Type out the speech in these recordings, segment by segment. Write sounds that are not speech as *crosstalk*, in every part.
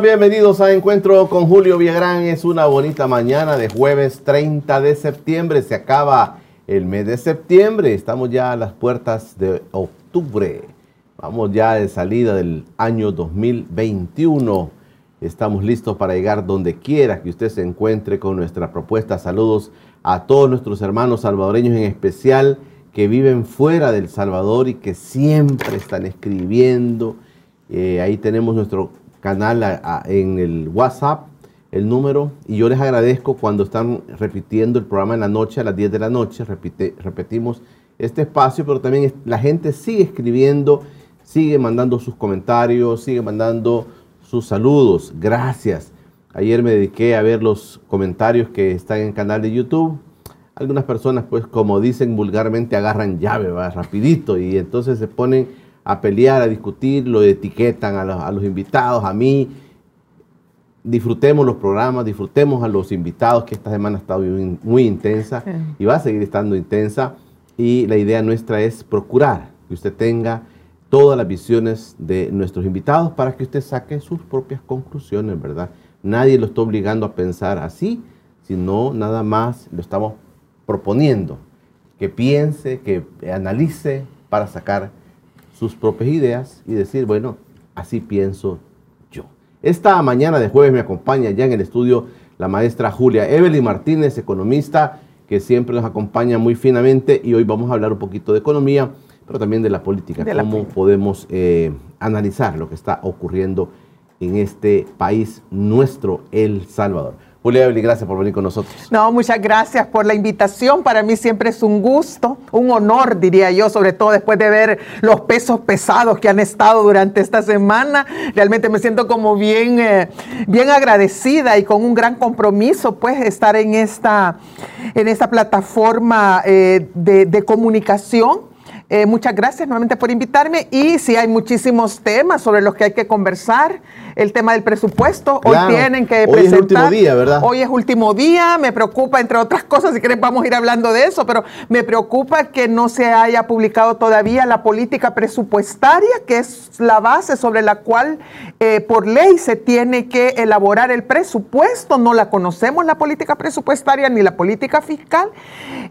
Bienvenidos a Encuentro con Julio Villagrán. Es una bonita mañana de jueves 30 de septiembre. Se acaba el mes de septiembre. Estamos ya a las puertas de octubre. Vamos ya de salida del año 2021. Estamos listos para llegar donde quiera que usted se encuentre con nuestra propuesta. Saludos a todos nuestros hermanos salvadoreños en especial que viven fuera del Salvador y que siempre están escribiendo. Eh, ahí tenemos nuestro canal en el WhatsApp, el número, y yo les agradezco cuando están repitiendo el programa en la noche, a las 10 de la noche, repite, repetimos este espacio, pero también la gente sigue escribiendo, sigue mandando sus comentarios, sigue mandando sus saludos. Gracias. Ayer me dediqué a ver los comentarios que están en el canal de YouTube. Algunas personas, pues como dicen vulgarmente, agarran llave, va rapidito, y entonces se ponen a pelear, a discutir, lo etiquetan a los, invitados, a mí. Disfrutemos los programas, disfrutemos a los invitados, que esta semana ha estado muy, muy intensa y va a seguir estando intensa. Y la idea nuestra es procurar que usted tenga todas las visiones de nuestros invitados para que usted saque sus propias conclusiones, ¿verdad? Nadie lo está obligando a pensar así, sino nada más lo estamos proponiendo, que piense, que analice para sacar sus propias ideas y decir, bueno, así pienso yo. Esta mañana de jueves me acompaña ya en el estudio la maestra Julia Evelyn Martínez, economista, que siempre nos acompaña muy finamente y hoy vamos a hablar un poquito de economía, pero también de la política, cómo podemos eh, analizar lo que está ocurriendo en este país nuestro, El Salvador. Julia Evelyn, gracias por venir con nosotros. No, muchas gracias por la invitación. Para mí siempre es un gusto, un honor, diría yo, sobre todo después de ver los pesos pesados que han estado durante esta semana. Realmente me siento como bien, eh, bien agradecida y con un gran compromiso, pues, estar en esta, en esta plataforma eh, de, de comunicación eh, muchas gracias nuevamente por invitarme y sí hay muchísimos temas sobre los que hay que conversar. El tema del presupuesto, hoy tienen que presentar. Hoy es último día, ¿verdad? Hoy es último día, me preocupa, entre otras cosas, si quieren vamos a ir hablando de eso, pero me preocupa que no se haya publicado todavía la política presupuestaria, que es la base sobre la cual eh, por ley se tiene que elaborar el presupuesto. No la conocemos la política presupuestaria ni la política fiscal.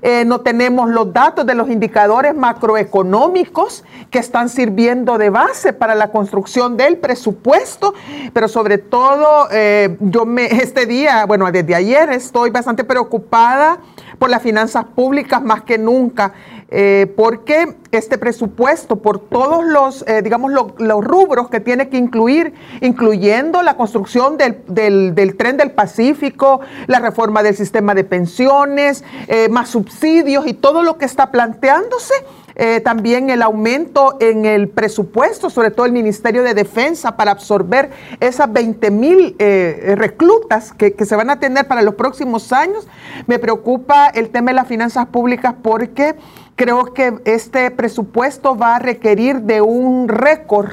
Eh, no tenemos los datos de los indicadores macroeconómicos económicos que están sirviendo de base para la construcción del presupuesto, pero sobre todo eh, yo me, *laughs* este día, bueno, desde ayer estoy bastante preocupada por las finanzas públicas más que nunca. Eh, porque este presupuesto, por todos los, eh, digamos, los rubros que tiene que incluir, incluyendo la construcción del, del, tren del Pacífico, la reforma del sistema de pensiones, más subsidios y todo lo que está planteándose, eh, también el aumento en el presupuesto, sobre todo el Ministerio de Defensa, para absorber esas 20 mil eh, reclutas que, que, se van a tener para los próximos años. Me preocupa el tema de las finanzas públicas porque creo que este presupuesto va a requerir de un récord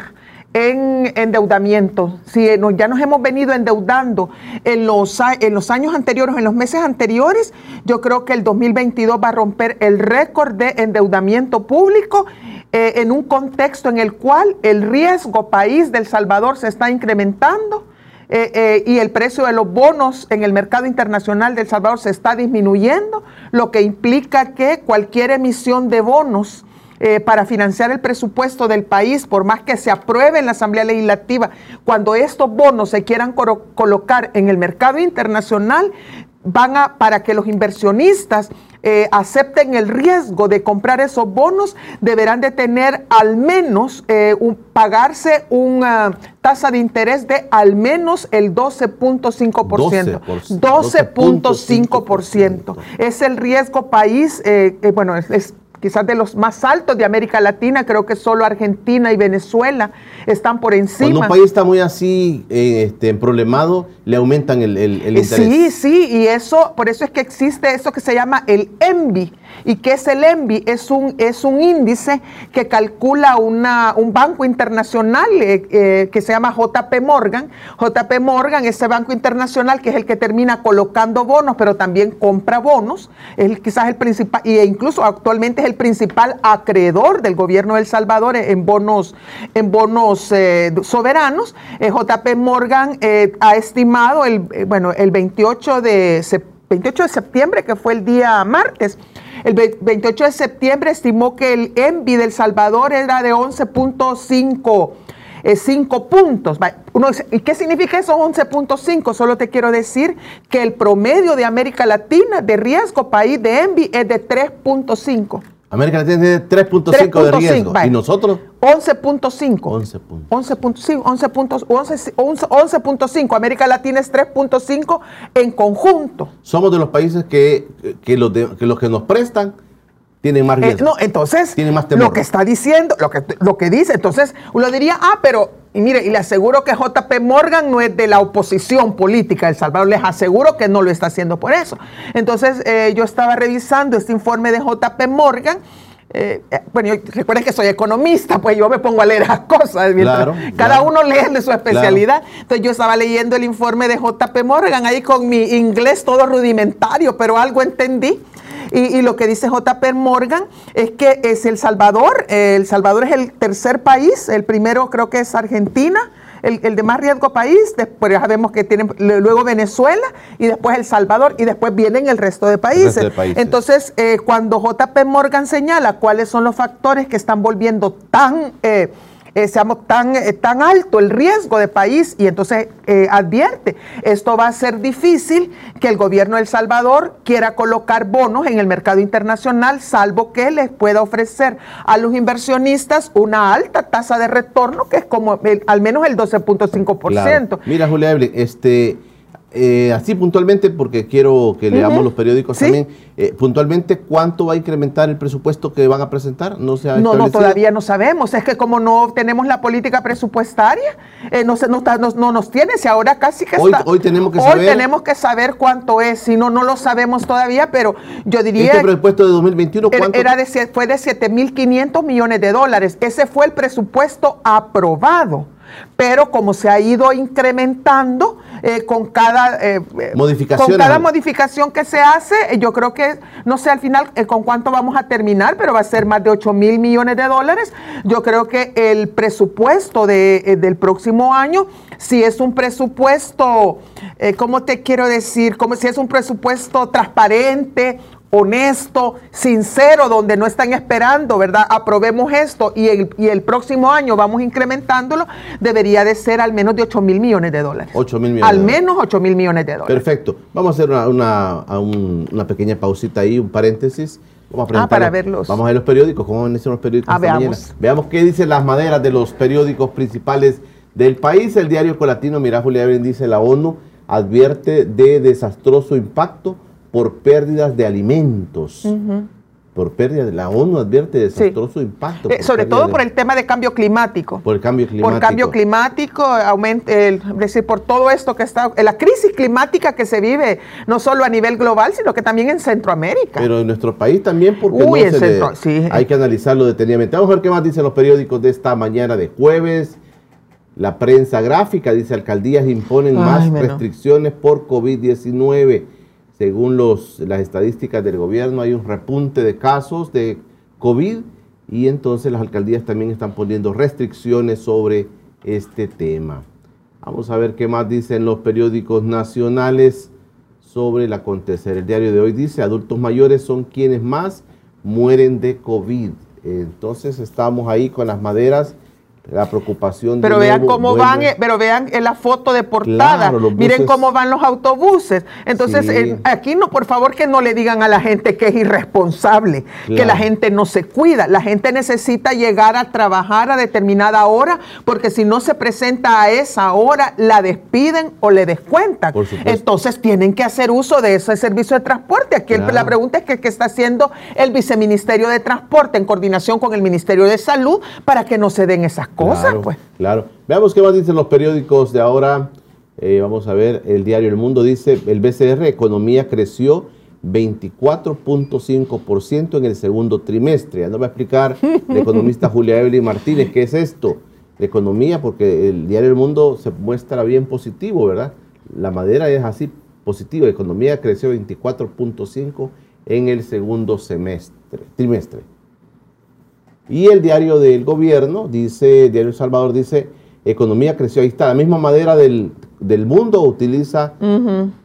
en endeudamiento. Si ya nos hemos venido endeudando en los, los años anteriores, en los meses anteriores, yo creo que el 2022 va a romper el récord de endeudamiento público eh, en un contexto en el cual el riesgo país del Salvador se está incrementando. Eh, eh, y el precio de los bonos en el mercado internacional del Salvador se está disminuyendo, lo que implica que cualquier emisión de bonos eh, para financiar el presupuesto del país, por más que se apruebe en la Asamblea Legislativa, cuando estos bonos se quieran colocar en el mercado internacional, van a, para que los inversionistas eh, acepten el riesgo de comprar esos bonos, deberán de tener al menos, eh, pagarse una tasa de interés de al menos el 12.5%. 12.5%. Es el riesgo país, eh, bueno, es quizás de los más altos de América Latina, creo que solo Argentina y Venezuela están por encima. Cuando un país está muy así, eh, este, problemado, le aumentan el, el, eh, interés. Sí, sí, y eso, por eso es que existe eso que se llama el ENVI. ¿Y qué es el ENVI? Es un, es un índice que calcula una, un banco internacional eh, que se llama JP Morgan. JP Morgan, ese banco internacional que es el que termina colocando bonos, pero también compra bonos, es quizás el principal, e incluso actualmente es el principal acreedor del gobierno de El Salvador en bonos, en bonos eh, soberanos. Eh, JP Morgan eh, ha estimado el, bueno, el 28 de, 28 de septiembre, que fue el día martes, el 28 de septiembre estimó que el ENVI del Salvador era de 11.5 5 puntos. ¿Y qué significa eso 11.5? Solo te quiero decir que el promedio de América Latina de riesgo país de ENVI es de 3.5. América Latina tiene 3.5 de riesgo. ¿Y nosotros? 11.5. 11.5. 11.5. América Latina es 3.5 en conjunto. Somos de los países que, que, los, que los que nos prestan tienen más riesgo. Eh, no, entonces, lo que está diciendo, lo que, lo que dice, entonces uno diría, ah, pero, y mire, y le aseguro que JP Morgan no es de la oposición política de El Salvador, les aseguro que no lo está haciendo por eso. Entonces, eh, yo estaba revisando este informe de JP Morgan. Eh, bueno, recuerden que soy economista, pues yo me pongo a leer las cosas. cada uno lee de su especialidad. Entonces yo estaba leyendo el informe de JP Morgan ahí con mi inglés todo rudimentario, pero algo entendí. Y, lo que dice JP Morgan es que es El Salvador. El Salvador es el tercer país. El primero creo que es Argentina. El, de más riesgo país, después ya sabemos que tienen luego Venezuela y después El Salvador y después vienen el resto de países. Entonces, eh, cuando JP Morgan señala cuáles son los factores que están volviendo tan eh, eh, seamos tan, eh, tan alto el riesgo de país y entonces eh, advierte, esto va a ser difícil que el gobierno de El Salvador quiera colocar bonos en el mercado internacional, salvo que les pueda ofrecer a los inversionistas una alta tasa de retorno, que es como al menos el 12.5%. Mira, Julia Evelyn, este eh, así puntualmente, porque quiero que leamos los periódicos también, eh, puntualmente, ¿cuánto va a incrementar el presupuesto que van a presentar? No, se no, no, todavía no sabemos. Es que como no tenemos la política presupuestaria, eh, no, se, no, no, nos tiene. Si ahora casi que hoy, Hoy tenemos que saber. tenemos que saber cuánto es. Si no, no lo sabemos todavía, pero yo diría. ¿Este presupuesto de 2021 cuánto? Era de, fue de 7.500 millones de dólares. Ese fue el presupuesto aprobado pero como se ha ido incrementando eh, con, cada, eh, con cada modificación que se hace, eh, yo creo que, no sé al final con cuánto vamos a terminar, pero va a ser más de 8 mil millones de dólares. Yo creo que el presupuesto del próximo año, si es un presupuesto, ¿cómo te quiero decir? Como si es un presupuesto transparente, honesto, sincero, donde no están esperando, ¿verdad? Aprobemos esto y el, y el próximo año vamos incrementándolo, debería de ser al menos de 8 mil millones de dólares. 8 mil millones. Al menos 8 mil millones de dólares. Perfecto. Vamos a hacer una, una, pequeña pausita ahí, un paréntesis. Vamos a ah, para verlos. Vamos a ver los periódicos, cómo van a ser los periódicos. Ah, veamos. Veamos qué dicen las maderas de los periódicos principales del país. El diario Colatino, mira, Julia dice la ONU advierte de desastroso impacto por pérdidas de alimentos. Por pérdida de la ONU advierte desastroso impacto. Eh, sobre todo por el tema de cambio climático. Por el cambio climático. Por cambio climático, aumenta, el, decir, por todo esto que está, la crisis climática que se vive, no solo a nivel global, sino que también en Centroamérica. Pero en nuestro país también, porque no hay que analizarlo detenidamente. Vamos a ver qué más dicen los periódicos de esta mañana de jueves. La prensa gráfica dice alcaldías imponen más restricciones por COVID-19 según las estadísticas del gobierno, hay un repunte de casos de COVID y entonces las alcaldías también están poniendo restricciones sobre este tema. Vamos a ver qué más dicen los periódicos nacionales sobre el acontecer. El diario de hoy dice, adultos mayores son quienes más mueren de COVID. Entonces estamos ahí con las maderas la preocupación pero vean cómo van eh, pero vean en la foto de portada. Miren cómo van los autobuses. Entonces eh, aquí no por favor que no le digan a la gente que es irresponsable que la gente no se cuida. La gente necesita llegar a trabajar a determinada hora porque si no se presenta a esa hora la despiden o le descuentan. Entonces tienen que hacer uso de ese servicio de transporte. Aquí la pregunta es que qué está haciendo el viceministerio de transporte en coordinación con el ministerio de salud para que no se den esas claro, pues. Claro. Veamos qué más dicen los periódicos de ahora. Eh, vamos a ver, el diario El Mundo dice, el BCR, economía creció 24.5% en el segundo trimestre. Ya nos va a explicar *laughs* la economista Julia Evelyn Martínez qué es esto. La economía, porque el diario El Mundo se muestra bien positivo, ¿verdad? La madera es así positiva. La economía creció 24.5% en el segundo semestre, trimestre. Y el diario del gobierno dice, el diario El Salvador dice, economía creció, ahí está, la misma madera del, mundo utiliza,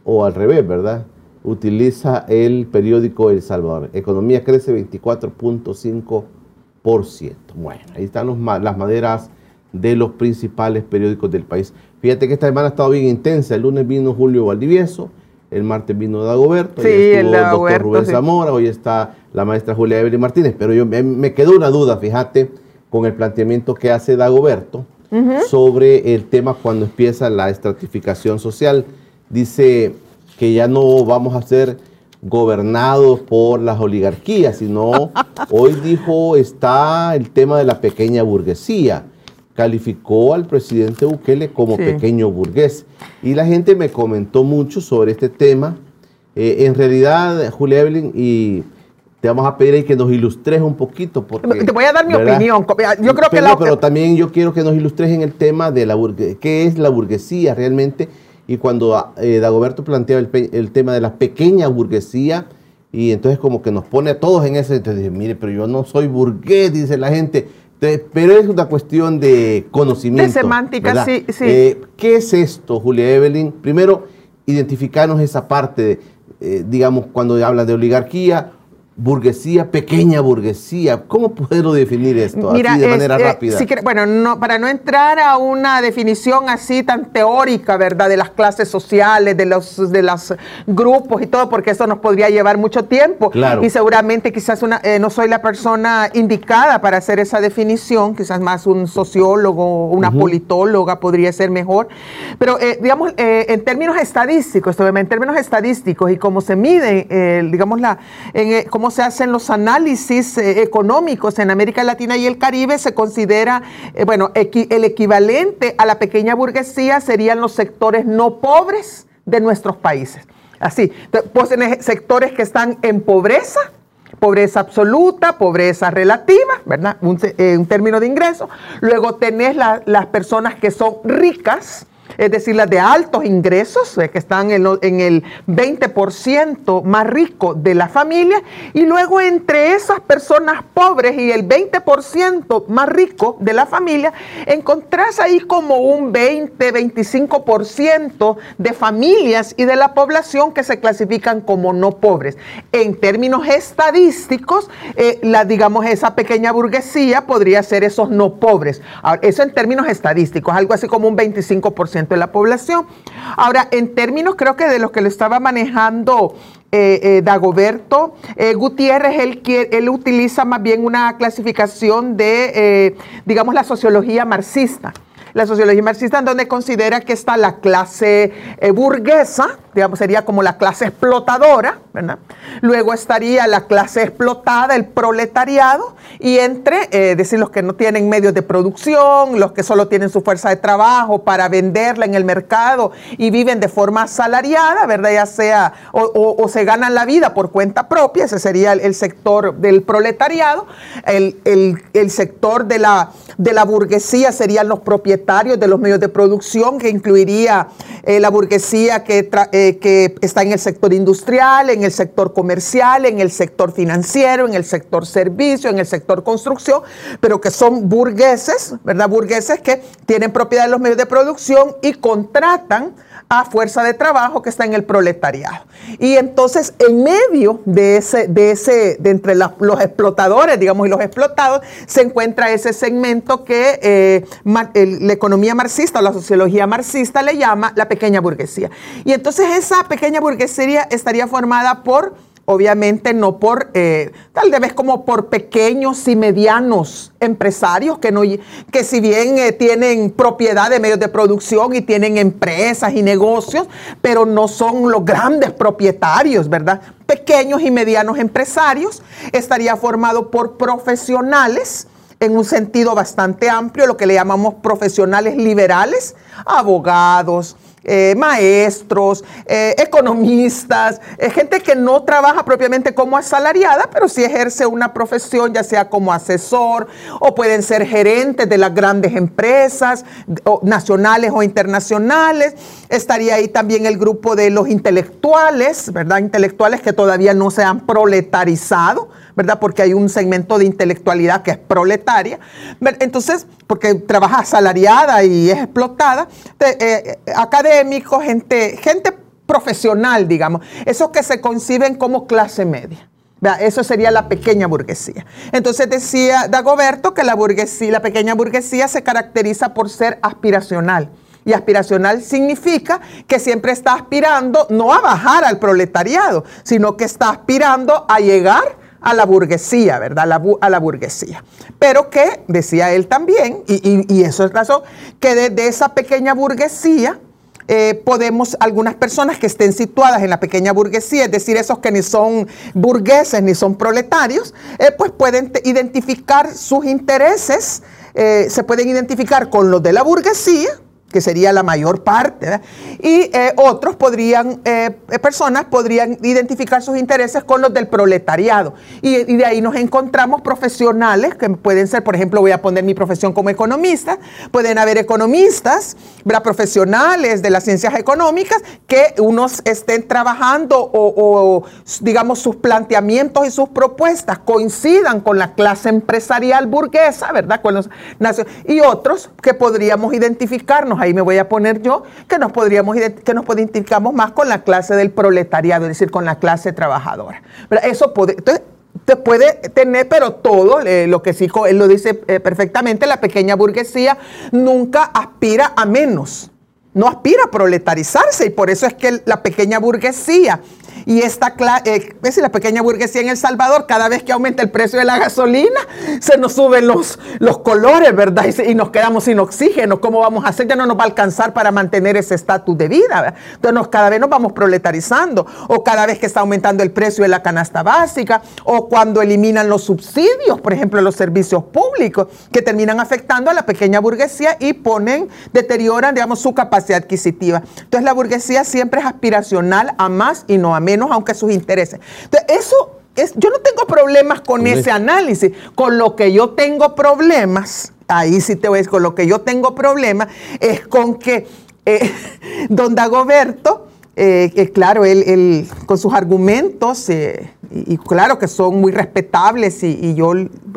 o al revés, ¿verdad? Utiliza el periódico El Salvador. Economía crece 24.5%. Bueno, ahí están los, las maderas de los principales periódicos del país. Fíjate que esta semana ha estado bien intensa. El lunes vino Julio Valdivieso, el martes vino Dagoberto, sí, el doctor Rubén Zamora, hoy está la maestra Julia Evelyn Martínez, pero yo me, quedó una duda, fíjate, con el planteamiento que hace Dagoberto sobre el tema cuando empieza la estratificación social. Dice que ya no vamos a ser gobernados por las oligarquías, sino *laughs* hoy dijo está el tema de la pequeña burguesía. Calificó al presidente Bukele como pequeño burgués. Y la gente me comentó mucho sobre este tema. Eh, en realidad, Julia Evelyn y te vamos a pedir ahí que nos ilustres un poquito. Porque, te voy a dar mi opinión. Yo creo que la... pero también yo quiero que nos ilustres en el tema de la qué es la burguesía realmente. Y cuando eh, Dagoberto plantea el, tema de la pequeña burguesía, y entonces como que nos pone a todos en ese, entonces dice, mire, pero yo no soy burgués, dice la gente. pero es una cuestión de conocimiento. De semántica, sí. sí. Eh, ¿Qué es esto, Julia Evelyn? Primero, identificarnos esa parte, eh, digamos, cuando habla de oligarquía burguesía, pequeña burguesía. ¿Cómo puedo definir esto así de manera eh, rápida? bueno, no, para no entrar a una definición así tan teórica, ¿verdad? De las clases sociales, de los de los grupos y todo, porque eso nos podría llevar mucho tiempo. Claro. Y seguramente quizás una, eh, no soy la persona indicada para hacer esa definición, quizás más un sociólogo, una politóloga podría ser mejor. Pero, eh, digamos, en términos estadísticos, en términos estadísticos y cómo se mide, digamos, la, en, cómo se hacen los análisis eh, económicos en América Latina y el Caribe, se considera, eh, bueno, el equivalente a la pequeña burguesía serían los sectores no pobres de nuestros países. Así, pues en sectores que están en pobreza, pobreza absoluta, pobreza relativa, ¿verdad? Un, eh, término de ingreso. Luego tenés las personas que son ricas, es decir, las de altos ingresos, eh, que están en, el 20% más rico de la familia, y luego entre esas personas pobres y el 20% más rico de la familia, encontrás ahí como un 20-25% de familias y de la población que se clasifican como no pobres. En términos estadísticos, eh, la, digamos, esa pequeña burguesía podría ser esos no pobres. eso en términos estadísticos, algo así como un 25% de la población. Ahora, en términos creo que de los que lo estaba manejando eh, eh, Dagoberto eh, Gutiérrez, él, él utiliza más bien una clasificación de, digamos, la sociología marxista la sociología marxista, en donde considera que está la clase burguesa, digamos, sería como la clase explotadora, ¿verdad? Luego estaría la clase explotada, el proletariado, y entre, eh, decir, los que no tienen medios de producción, los que solo tienen su fuerza de trabajo para venderla en el mercado y viven de forma asalariada, ¿verdad? Ya sea, o, se ganan la vida por cuenta propia, ese sería el, sector del proletariado, el, el, sector de la, de la burguesía serían los propietarios de los medios de producción, que incluiría eh, la burguesía que... Eh, eh, que está en el sector industrial, en el sector comercial, en el sector financiero, en el sector servicio, en el sector construcción, pero que son burgueses, ¿verdad? Burgueses que tienen propiedad de los medios de producción y contratan fuerza de trabajo que está en el proletariado. Y entonces, en medio de ese, de ese, de entre los explotadores, digamos, y los explotados, se encuentra ese segmento que eh, la economía marxista o la sociología marxista le llama la pequeña burguesía. Y entonces esa pequeña burguesía estaría formada por obviamente no por, eh, tal vez como por pequeños y medianos empresarios que, no, que si bien eh, tienen propiedad de medios de producción y tienen empresas y negocios, pero no son los grandes propietarios, ¿verdad? Pequeños y medianos empresarios, estaría formado por profesionales en un sentido bastante amplio, lo que le llamamos profesionales liberales, abogados, eh, maestros, eh, economistas, eh, gente que no trabaja propiamente como asalariada, pero sí ejerce una profesión, ya sea como asesor o pueden ser gerentes de las grandes empresas nacionales o internacionales. Estaría ahí también el grupo de los intelectuales, ¿verdad? Intelectuales que todavía no se han proletarizado ¿verdad? Porque hay un segmento de intelectualidad que es proletaria. Entonces, porque trabaja asalariada y es explotada, eh, gente, gente profesional, digamos, esos que se conciben como clase media. Eso sería la pequeña burguesía. Entonces decía Dagoberto que la burguesía, la pequeña burguesía se caracteriza por ser aspiracional. Y aspiracional significa que siempre está aspirando no a bajar al proletariado, sino que está aspirando a llegar a la burguesía, ¿verdad? a la burguesía. Pero que, decía él también, y, eso es razón, que desde esa pequeña burguesía eh, podemos, algunas personas que estén situadas en la pequeña burguesía, es decir, esos que ni son burgueses ni son proletarios, eh, pues pueden identificar sus intereses, eh, se pueden identificar con los de la burguesía, que sería la mayor parte, y eh, otros podrían, eh, personas podrían identificar sus intereses con los del proletariado. Y, de ahí nos encontramos profesionales, que pueden ser, por ejemplo, voy a poner mi profesión como economista, pueden haber economistas, profesionales de las ciencias económicas, que unos estén trabajando o, o, digamos, sus planteamientos y sus propuestas coincidan con la clase empresarial burguesa, ¿verdad? Con los, y otros que podríamos identificarnos ahí me voy a poner yo, que nos podríamos que nos identificamos más con la clase del proletariado, es decir, con la clase trabajadora. Pero eso puede, te puede tener, pero todo, eh, lo que sí, él lo dice eh, perfectamente, la pequeña burguesía nunca aspira a menos, no aspira a proletarizarse y por eso es que la pequeña burguesía y esta eh, es la pequeña burguesía en El Salvador, cada vez que aumenta el precio de la gasolina, se nos suben los, los colores, ¿verdad? Y, nos quedamos sin oxígeno. ¿Cómo vamos a hacer? Ya no nos va a alcanzar para mantener ese estatus de vida. Entonces cada vez nos vamos proletarizando. O cada vez que está aumentando el precio de la canasta básica. O cuando eliminan los subsidios, por ejemplo, los servicios públicos, que terminan afectando a la pequeña burguesía y ponen, deterioran, digamos, su capacidad adquisitiva. Entonces la burguesía siempre es aspiracional a más y no a menos aunque sus intereses. Entonces, eso es, yo no tengo problemas con ese análisis. Con lo que yo tengo problemas, ahí sí te voy a decir, con lo que yo tengo problemas es con que eh, *laughs* don Dagoberto, eh, claro, él, con sus argumentos, eh, y, claro que son muy respetables, y, y, yo,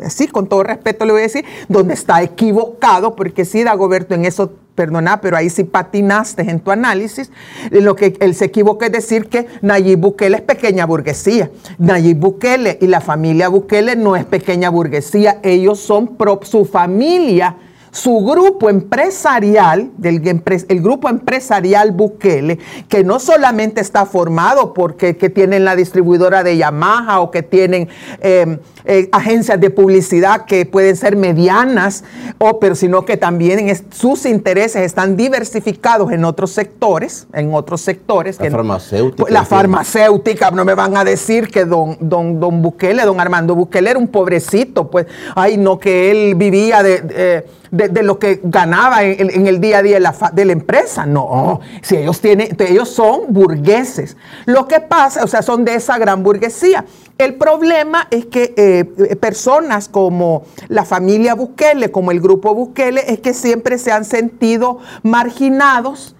sí, con todo respeto le voy a decir, donde está equivocado, porque sí, Dagoberto en eso perdona, pero ahí sí patinaste en tu análisis. Lo que él se equivoca es decir que Nayib Bukele es pequeña burguesía. Nayib Bukele y la familia Bukele no es pequeña burguesía, ellos son pro, su familia su grupo empresarial, del, el grupo empresarial Bukele, que no solamente está formado porque que tienen la distribuidora de Yamaha o que tienen em, eh, agencias de publicidad que pueden ser medianas, o, pero sino que también sus intereses están diversificados en otros sectores, en otros sectores. La farmacéutica. La farmacéutica, no me van a decir que don, don, don Bukele, don Armando Bukele era un pobrecito, pues, ay, no, que él vivía de de, lo que ganaba en, el día a día de la, de la, empresa. No, si ellos tienen, ellos son burgueses. Lo que pasa, o sea, son de esa gran burguesía. El problema es que eh, personas como la familia Bukele, como el grupo Bukele, es que siempre se han sentido marginados,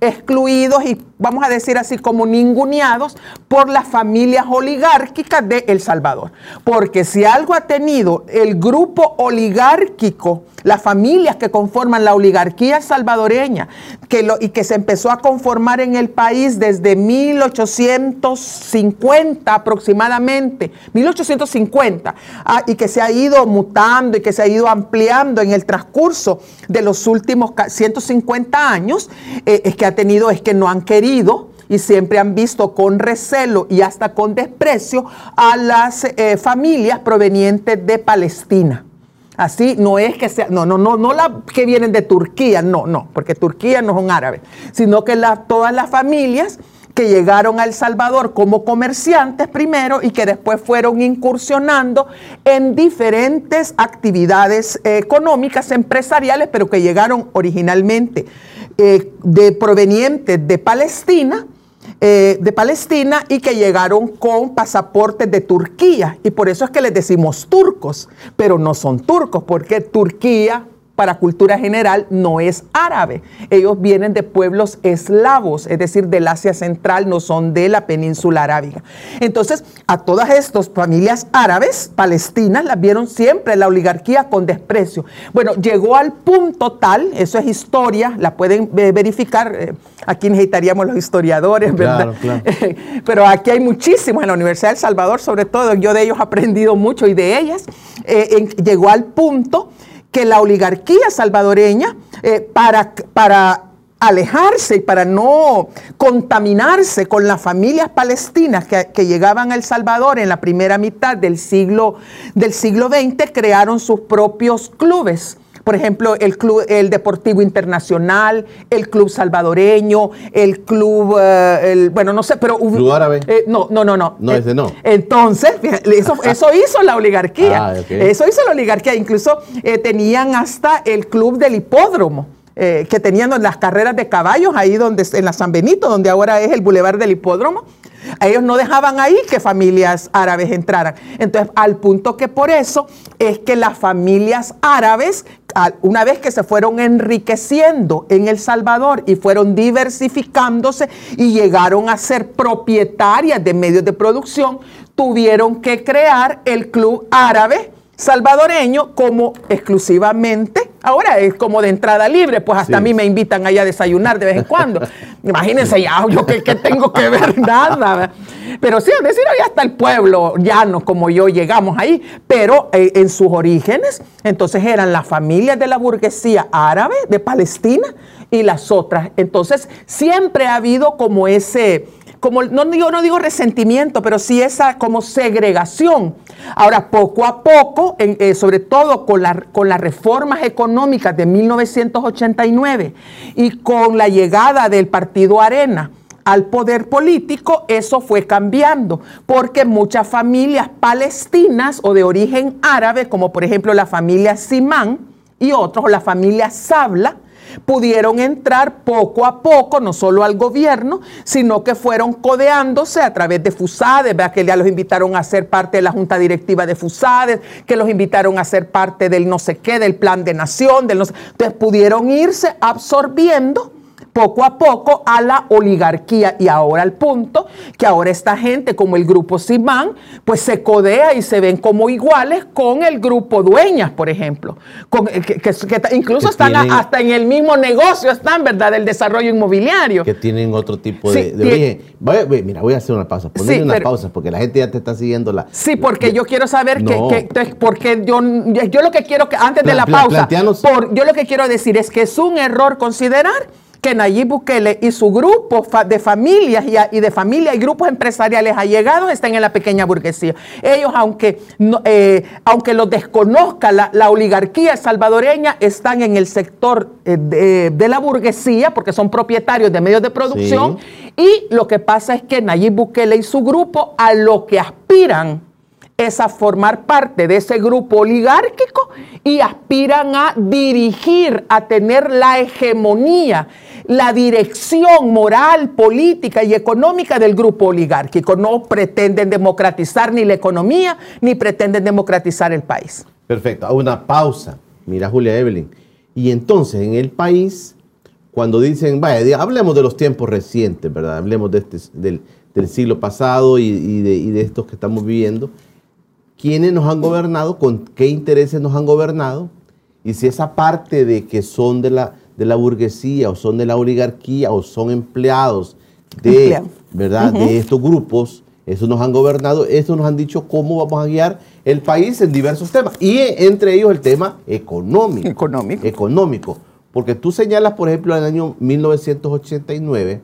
excluidos y vamos a decir así, como ninguneados por las familias oligárquicas de El Salvador. Porque si algo ha tenido el grupo oligárquico, las familias que conforman la oligarquía salvadoreña que lo, y que se empezó a conformar en el país desde 1850 aproximadamente, 1850, ah, y que se ha ido mutando y que se ha ido ampliando en el transcurso de los últimos 150 años, eh, es que ha tenido, es que no han querido y siempre han visto con recelo y hasta con desprecio a las eh, familias provenientes de Palestina. Así no es que sea, no, no, no, no las que vienen de Turquía, no, no, porque Turquía no son árabes, sino que todas las familias que llegaron a El Salvador como comerciantes primero y que después fueron incursionando en diferentes actividades eh, económicas, empresariales, pero que llegaron originalmente eh, de provenientes de Palestina eh, de Palestina y que llegaron con pasaportes de Turquía. Y por eso es que les decimos turcos, pero no son turcos, porque Turquía para cultura general no es árabe. Ellos vienen de pueblos eslavos, es decir, del Asia Central, no son de la península arábiga. Entonces, a todas estas familias árabes, palestinas, las vieron siempre la oligarquía con desprecio. Bueno, llegó al punto tal, eso es historia, la pueden verificar, eh, aquí necesitaríamos los historiadores, ¿verdad? *laughs* Pero aquí hay muchísimos en la Universidad de El Salvador, sobre todo, yo de ellos he aprendido mucho y de ellas, eh, llegó al punto que la oligarquía salvadoreña, eh, para, para alejarse y para no contaminarse con las familias palestinas que, llegaban a El Salvador en la primera mitad del siglo, del siglo XX, crearon sus propios clubes por ejemplo, el club, el Deportivo Internacional, el Club Salvadoreño, el Club, eh, bueno, no sé, pero... ¿Club árabe? Eh, no, no, no, no. No, ese no. Entonces, eso, *laughs* eso hizo la oligarquía. Ah, eso hizo la oligarquía. Incluso eh, tenían hasta el Club del Hipódromo. que tenían las carreras de caballos ahí donde en la San Benito, donde ahora es el Boulevard del Hipódromo. Ellos no dejaban ahí que familias árabes entraran. Entonces, al punto que por eso es que las familias árabes, una vez que se fueron enriqueciendo en El Salvador y fueron diversificándose y llegaron a ser propietarias de medios de producción, tuvieron que crear el Club Árabe salvadoreño como exclusivamente, ahora es como de entrada libre, pues hasta a mí me invitan ahí a desayunar de vez en cuando. *laughs* Imagínense ya, yo que, tengo que ver *laughs* nada. Pero sí, es decir, ahí hasta el pueblo llano como yo llegamos ahí, pero eh, en sus orígenes, entonces eran las familias de la burguesía árabe de Palestina y las otras. Entonces siempre ha habido como ese como no, yo no digo resentimiento, pero sí esa como segregación. Ahora, poco a poco, eh, sobre todo con, con las reformas económicas de 1989 y con la llegada del partido Arena, al poder político, eso fue cambiando, porque muchas familias palestinas o de origen árabe, como por ejemplo la familia Simán y otros, o la familia Sabla, pudieron entrar poco a poco, no solo al gobierno, sino que fueron codeándose a través de FUSADES, que ya los invitaron a ser parte de la junta directiva de FUSADES, que los invitaron a ser parte del no sé qué, del plan de nación, del no sé. Entonces pudieron irse absorbiendo poco a poco a la oligarquía y ahora al punto que ahora esta gente como el grupo Simán pues se codea y se ven como iguales con el grupo Dueñas, por ejemplo, eh, que, incluso están hasta en el mismo negocio, están, ¿verdad?, del desarrollo inmobiliario. Que tienen otro tipo de, origen. mira, voy a hacer una pausa, poner una pausa porque la gente ya te está siguiendo la... Sí, porque yo quiero saber que, porque yo, yo lo que quiero que antes de la pausa, por, yo lo que quiero decir es que es un error considerar que Nayib Bukele y su grupo de familias y, de familia y grupos empresariales allegados están en la pequeña burguesía. Ellos, aunque, eh, aunque los desconozca la, oligarquía salvadoreña, están en el sector eh, de, la burguesía porque son propietarios de medios de producción. Y lo que pasa es que Nayib Bukele y su grupo a lo que aspiran es a formar parte de ese grupo oligárquico y aspiran a dirigir, a tener la hegemonía la dirección moral, política y económica del grupo oligárquico. No pretenden democratizar ni la economía, ni pretenden democratizar el país. Perfecto, una pausa. Mira, Julia Evelyn. Y entonces en el país, cuando dicen, vaya, hablemos de los tiempos recientes, ¿verdad? Hablemos de este, del, siglo pasado y, de, y, de, estos que estamos viviendo. ¿Quiénes nos han gobernado? ¿Con qué intereses nos han gobernado? Y si esa parte de que son de la, de la burguesía o son de la oligarquía o son empleados de, ¿verdad? de estos grupos, eso nos han gobernado, eso nos han dicho cómo vamos a guiar el país en diversos temas. Y entre ellos el tema económico. Económico. Económico. Porque tú señalas, por ejemplo, el año 1989,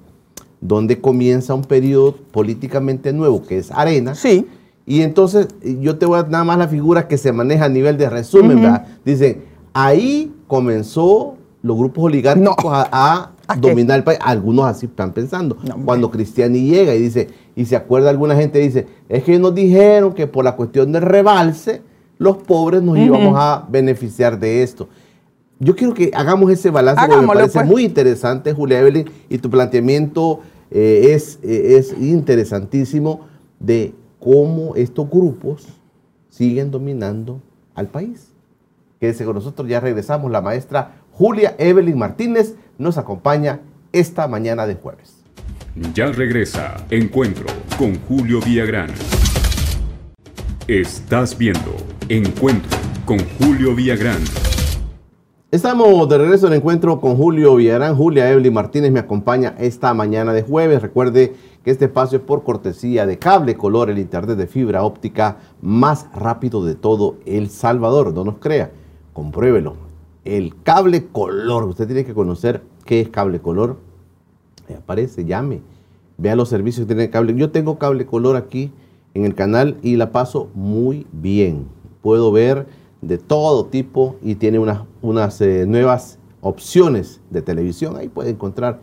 donde comienza un periodo políticamente nuevo, que es Arena. Sí. Y entonces yo te voy a dar nada más la figura que se maneja a nivel de resumen, ¿verdad? Dicen, ahí comenzó los grupos oligárquicos a, *laughs* dominar el país. Algunos así están pensando. Cuando Cristiani llega y dice, y se acuerda alguna gente, dice, es que nos dijeron que por la cuestión del rebalse, los pobres nos íbamos a beneficiar de esto. Yo quiero que hagamos ese balance porque me parece pues. muy interesante, Julia Evelyn, y tu planteamiento eh, es, eh, es interesantísimo de cómo estos grupos siguen dominando al país. Quédese con nosotros, ya regresamos. La maestra Julia Evelyn Martínez nos acompaña esta mañana de jueves. Ya regresa Encuentro con Julio Villagrán. Estás viendo Encuentro con Julio Villagrán. Estamos de regreso en Encuentro con Julio Villagrán. Julia Evelyn Martínez me acompaña esta mañana de jueves. Recuerde que este espacio es por cortesía de Cable Color, el internet de fibra óptica más rápido de todo El Salvador. No nos crea, compruébelo el cable color. Usted tiene que conocer qué es cable color. Ahí aparece, llame. Vea los servicios que tiene cable. Yo tengo cable color aquí en el canal y la paso muy bien. Puedo ver de todo tipo y tiene unas, unas eh, nuevas opciones de televisión. Ahí puede encontrar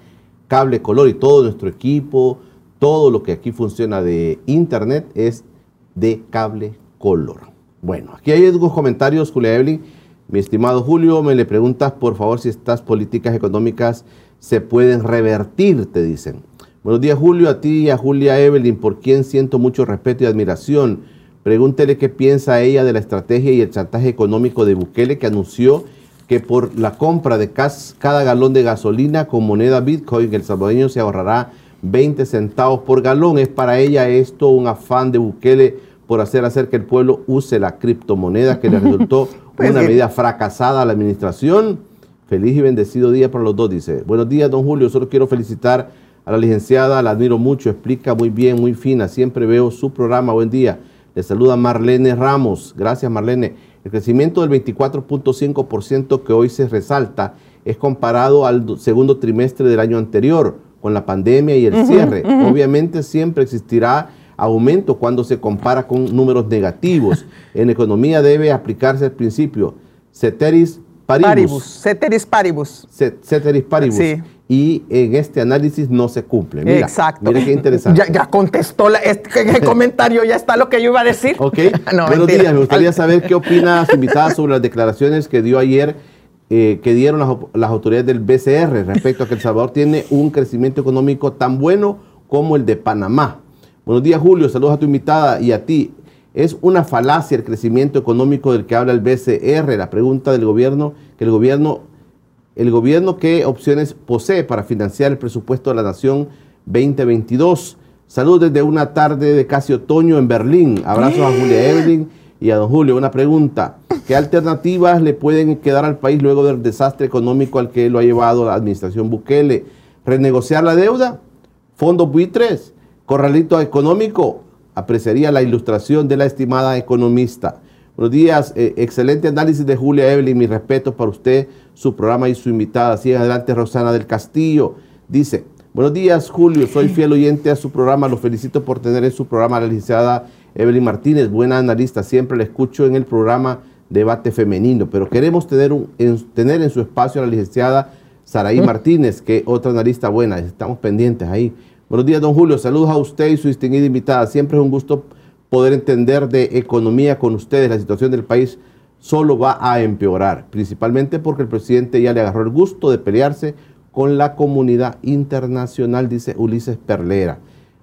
cable color y todo nuestro equipo, todo lo que aquí funciona de internet es de cable color. Bueno, aquí hay algunos comentarios, Julia Evelyn mi estimado Julio, me le preguntas por favor si estas políticas económicas se pueden revertir, te dicen. Buenos días Julio, a ti y a Julia Evelyn, por quien siento mucho respeto y admiración. Pregúntele qué piensa ella de la estrategia y el chantaje económico de Bukele que anunció que por la compra de cada galón de gasolina con moneda Bitcoin el salvadoreño se ahorrará 20 centavos por galón. ¿Es para ella esto un afán de Bukele por hacer hacer que el pueblo use la criptomoneda que le *laughs* resultó pues una medida fracasada a la administración. Feliz y bendecido día para los dos, dice. Buenos días, don Julio. Solo quiero felicitar a la licenciada, la admiro mucho, explica muy bien, muy fina. Siempre veo su programa. Buen día. Le saluda Marlene Ramos. Gracias, Marlene. El crecimiento del 24.5% que hoy se resalta es comparado al segundo trimestre del año anterior, con la pandemia y el cierre. Obviamente siempre existirá aumento cuando se compara con números negativos. *laughs* en economía debe aplicarse el principio ceteris paribus. Ceteris paribus. Ceteris paribus. Y en este análisis no se cumple. Exacto. Mira qué interesante. *laughs* Ya, contestó este, el *laughs* comentario, ya está lo que yo iba a decir. Ok. Buenos días, me gustaría saber qué opina su invitada sobre las declaraciones que dio ayer eh, que dieron las, autoridades del BCR respecto a que El Salvador tiene un crecimiento económico tan bueno como el de Panamá. Buenos días, Julio. Saludos a tu invitada y a ti. ¿Es una falacia el crecimiento económico del que habla el BCR? La pregunta del gobierno, que el gobierno, el gobierno qué opciones posee para financiar el presupuesto de la Nación 2022. Saludos desde una tarde de casi otoño en Berlín. Abrazos a Julia Evelyn y a don Julio. Una pregunta. ¿Qué alternativas le pueden quedar al país luego del desastre económico al que lo ha llevado la administración Bukele? ¿Renegociar la deuda? ¿Fondos buitres? Corralito económico, apreciaría la ilustración de la estimada economista. Buenos días, eh, excelente análisis de Julia Evelyn, mi respeto para usted, su programa y su invitada. Sigue adelante Rosana del Castillo. Dice, buenos días Julio, soy fiel oyente a su programa, lo felicito por tener en su programa la licenciada Evelyn Martínez, buena analista, siempre la escucho en el programa Debate Femenino, pero queremos tener, un, en, tener en su espacio a la licenciada Saraí Martínez, que otra analista buena, estamos pendientes ahí. Buenos días, don Julio. Saludos a usted y su distinguida invitada. Siempre es un gusto poder entender de economía con ustedes. La situación del país solo va a empeorar, principalmente porque el presidente ya le agarró el gusto de pelearse con la comunidad internacional, dice Ulises Perlera.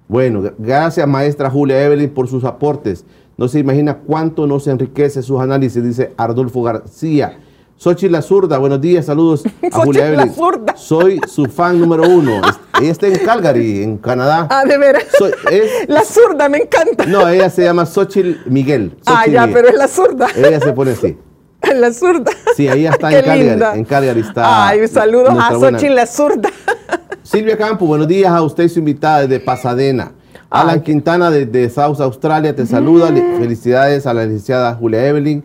Bueno, gracias maestra Julia Evelyn por sus aportes. No se imagina cuánto nos enriquece sus análisis, dice Ardolfo García. Xochitl la zurda, buenos días, saludos *laughs* a Julia la Evelyn. Soy su fan número uno. Ella está en Calgary, en Canadá. *laughs* Ah, de veras. Soy- es- *laughs* La zurda, me encanta. no, ella se llama Xochitl Miguel. ah, ya, Miguel. pero es la zurda. Ella se pone así. La zurda. Sí, ahí está Qué en Calgary. linda. En Calgary está. Ay, saludos a Xochitl la zurda. Silvia Campo, buenos días a usted y su invitada desde Pasadena. Alan Ay. Quintana desde South Australia te saluda. Le- Felicidades a la licenciada Julia Evelyn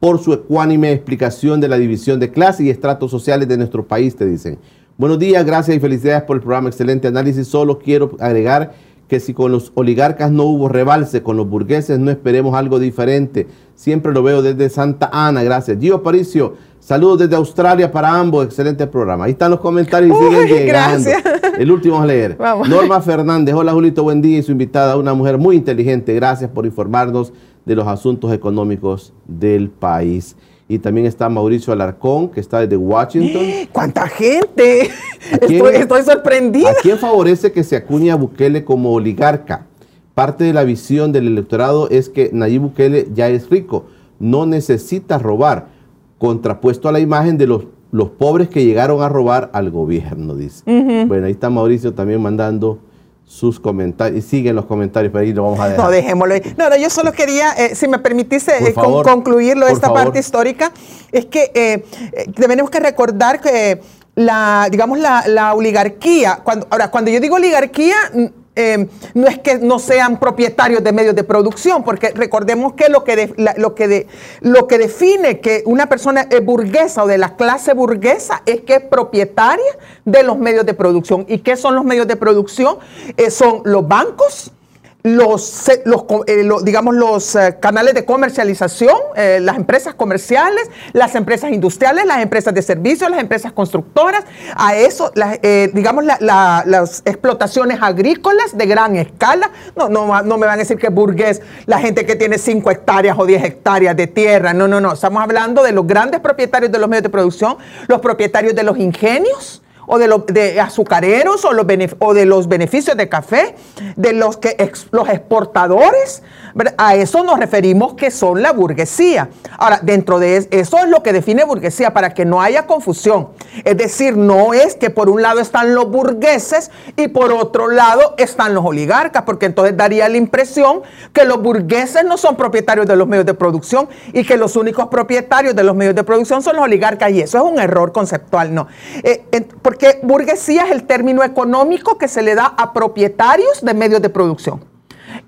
por su ecuánime explicación de la división de clases y estratos sociales de nuestro país, te dicen. Buenos días, gracias y felicidades por el programa. Excelente análisis. Solo quiero agregar que si con los oligarcas no hubo rebalse, con los burgueses no esperemos algo diferente. Siempre lo veo desde Santa Ana, gracias. Gio Paricio, saludos desde Australia para ambos. Excelente programa. Ahí están los comentarios y Uy, siguen llegando. gracias. El último a leer. Vamos. Norma Fernández, hola Julito, buen día y su invitada, una mujer muy inteligente. Gracias por informarnos de los asuntos económicos del país. Y también está Mauricio Alarcón, que está desde Washington. ¡Cuánta gente! ¿A *laughs* quién- Estoy, estoy sorprendida. ¿A quién favorece que se acuñe a Bukele como oligarca? Parte de la visión del electorado es que Nayib Bukele ya es rico, no necesita robar, contrapuesto a la imagen de los, los pobres que llegaron a robar al gobierno, dice. Bueno, ahí está Mauricio también mandando sus comentarios. Y siguen los comentarios, pero ahí lo vamos a dejar. No, dejémoslo ahí. No, no, yo solo quería, eh, si me permitiste eh, con- favor, concluirlo esta favor. parte histórica, es que eh, eh, tenemos que recordar que la, digamos, la, la oligarquía, cuando, ahora, cuando yo digo oligarquía, eh, no es que no sean propietarios de medios de producción, porque recordemos que lo que, lo que, lo que define que una persona es burguesa o de la clase burguesa es que es propietaria de los medios de producción. ¿Y qué son los medios de producción? Eh, son los bancos, los, se- los eh, digamos, los eh, canales de comercialización, eh, las empresas comerciales, las empresas industriales, las empresas de servicios, las empresas constructoras, a eso, las, eh, digamos, la- la- las explotaciones agrícolas de gran escala. No, no, no me van a decir que es burgués la gente que tiene 5 hectáreas o 10 hectáreas de tierra. No, no, no. Estamos hablando de los grandes propietarios de los medios de producción, los propietarios de los ingenios o de los de azucareros o, los o de los beneficios de café, de los que los exportadores, a eso nos referimos que son la burguesía. Ahora, dentro de es- eso es lo que define burguesía para que no haya confusión. Es decir, no es que por un lado están los burgueses y por otro lado están los oligarcas, porque entonces daría la impresión que los burgueses no son propietarios de los medios de producción y que los únicos propietarios de los medios de producción son los oligarcas y eso es un error conceptual, no. Eh, porque burguesía es el término económico que se le da a propietarios de medios de producción.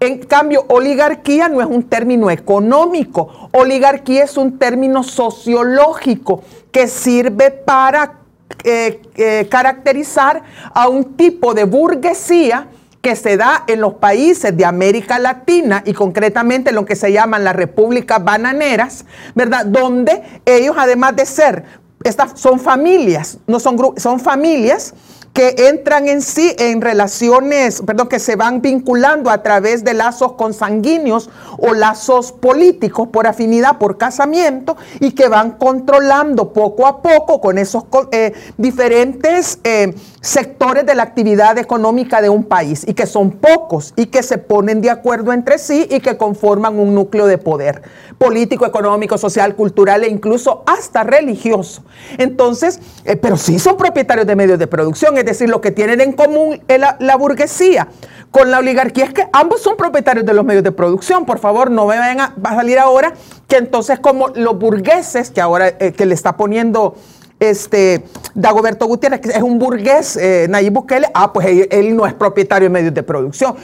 En cambio, oligarquía no es un término económico, oligarquía es un término sociológico que sirve para eh, eh, caracterizar a un tipo de burguesía que se da en los países de América Latina y concretamente en lo que se llaman las repúblicas bananeras, ¿verdad? Donde ellos, además de ser, estas son familias, no son grupos, son familias que entran en sí en relaciones, perdón, que se van vinculando a través de lazos consanguíneos o lazos políticos por afinidad, por casamiento, y que van controlando poco a poco con esos eh, diferentes eh, sectores de la actividad económica de un país, y que son pocos, y que se ponen de acuerdo entre sí y que conforman un núcleo de poder político, económico, social, cultural e incluso hasta religioso. Entonces, eh, pero sí son propietarios de medios de producción, es decir, lo que tienen en común la, burguesía con la oligarquía es que ambos son propietarios de los medios de producción. Por favor, no me vayan a, salir ahora que entonces como los burgueses, que ahora eh, que le está poniendo este Dagoberto Gutiérrez, que es un burgués, eh, Nayib Bukele, ah, pues él, no es propietario de medios de producción.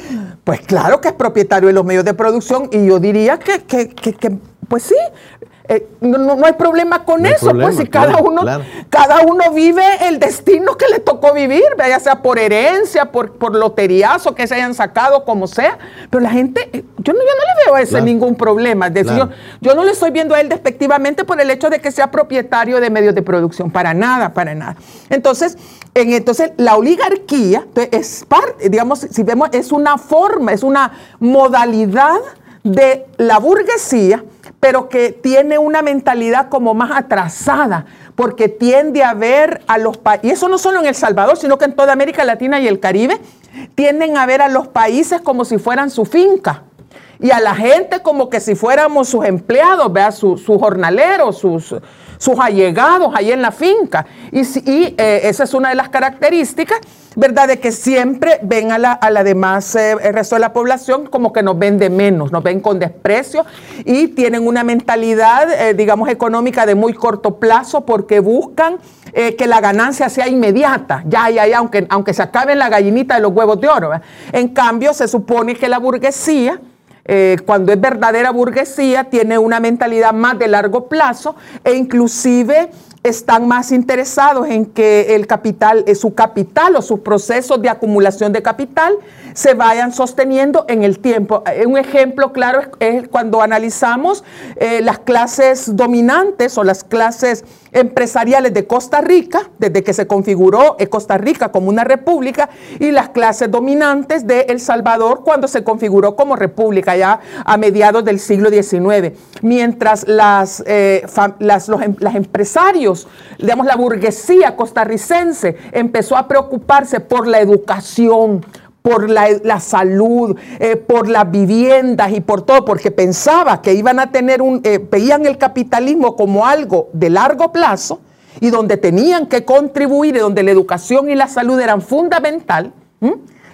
Pues claro que es propietario de los medios de producción y yo diría que- que, pues sí, eh, no, no- no hay problema con No eso, problema, pues si cada uno, claro. cada uno vive el destino que le tocó vivir, ya sea por herencia, por, por loteriazo que se hayan sacado, como sea. Pero la gente, eh, yo no, yo no le veo a ese Claro. ningún problema. Es decir, yo, yo no le estoy viendo a él despectivamente por el hecho de que sea propietario de medios de producción. Para nada, para nada. Entonces, en, entonces la oligarquía es parte, digamos, si vemos, es una forma, es una modalidad de la burguesía, pero que tiene una mentalidad como más atrasada, porque tiende a ver a los países, y eso no solo en El Salvador, sino que en toda América Latina y el Caribe, tienden a ver a los países como si fueran su finca. Y a la gente como que si fuéramos sus empleados, ¿vea? Sus sus jornaleros, sus, sus allegados ahí en la finca. Y, y eh, esa es una de las características, ¿verdad? De que siempre ven a la, a demás, eh, el resto de la población como que nos ven de menos, nos ven con desprecio y tienen una mentalidad, eh, digamos, económica de muy corto plazo porque buscan que la ganancia sea inmediata, ya, ya, ya, aunque, aunque se acabe la gallinita de los huevos de oro. En cambio, se supone que la burguesía, eh, cuando es verdadera burguesía, tiene una mentalidad más de largo plazo e inclusive están más interesados en que el capital, eh, su capital o sus procesos de acumulación de capital se vayan sosteniendo en el tiempo. Eh, un ejemplo claro es, cuando analizamos las clases dominantes o las clases empresariales de Costa Rica, desde que se configuró eh, Costa Rica como una república, y las clases dominantes de El Salvador cuando se configuró como república ya a mediados del siglo XIX. Mientras las, eh, los, em, empresarios, digamos la burguesía costarricense, empezó a preocuparse por la educación, por la, salud, eh, por las viviendas y por todo, porque pensaba que iban a tener un, eh, veían el capitalismo como algo de largo plazo y donde tenían que contribuir y donde la educación y la salud eran fundamental.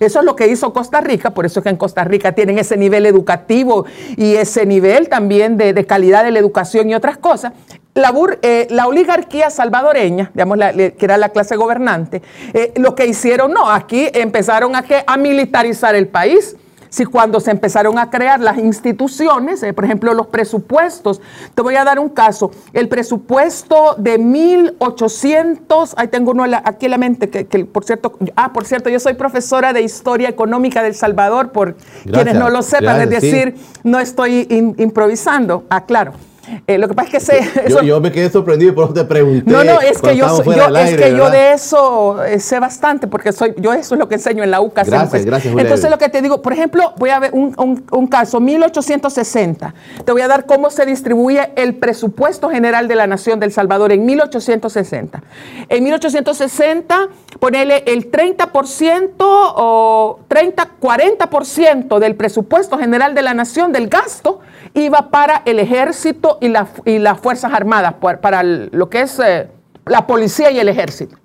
Eso es lo que hizo Costa Rica, por eso es que en Costa Rica tienen ese nivel educativo y ese nivel también de, calidad de la educación y otras cosas. La, eh, la oligarquía salvadoreña, digamos, que era la clase gobernante, eh, lo que hicieron, no, aquí empezaron a, a militarizar el país si cuando se empezaron a crear las instituciones, eh, por ejemplo, los presupuestos, te voy a dar un caso, el presupuesto de 1800, ahí tengo uno aquí en la mente, que, por cierto, ah, por cierto, yo soy profesora de Historia Económica del Salvador, por quienes no lo sepan, es decir, no estoy improvisando, ah, claro. Eh, lo que pasa es que sé. yo, me quedé sorprendido y por eso te pregunté. No, no, es que, yo, es que yo de eso eh, sé bastante, porque soy, yo eso es lo que enseño en la UCA. Gracias, gracias, Entonces, lo que te digo, por ejemplo, voy a ver un, un, caso, 1860. Te voy a dar cómo se distribuye el presupuesto general de la Nación del Salvador en 1860. En 1860, ponele el 30% o 30, 40% del presupuesto general de la Nación del gasto iba para el ejército y, y las Fuerzas Armadas, para lo que es eh, la policía y el ejército.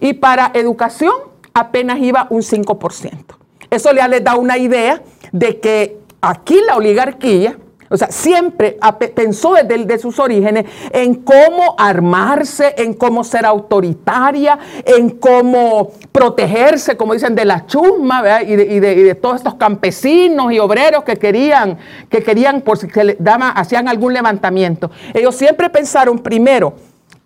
Y para educación apenas iba un 5%. Eso ya les da una idea de que aquí la oligarquía o sea, siempre pensó desde, sus orígenes en cómo armarse, en cómo ser autoritaria, en cómo protegerse, como dicen, de la chusma y de, todos estos campesinos y obreros que querían, que querían, por si le daban, hacían algún levantamiento. Ellos siempre pensaron primero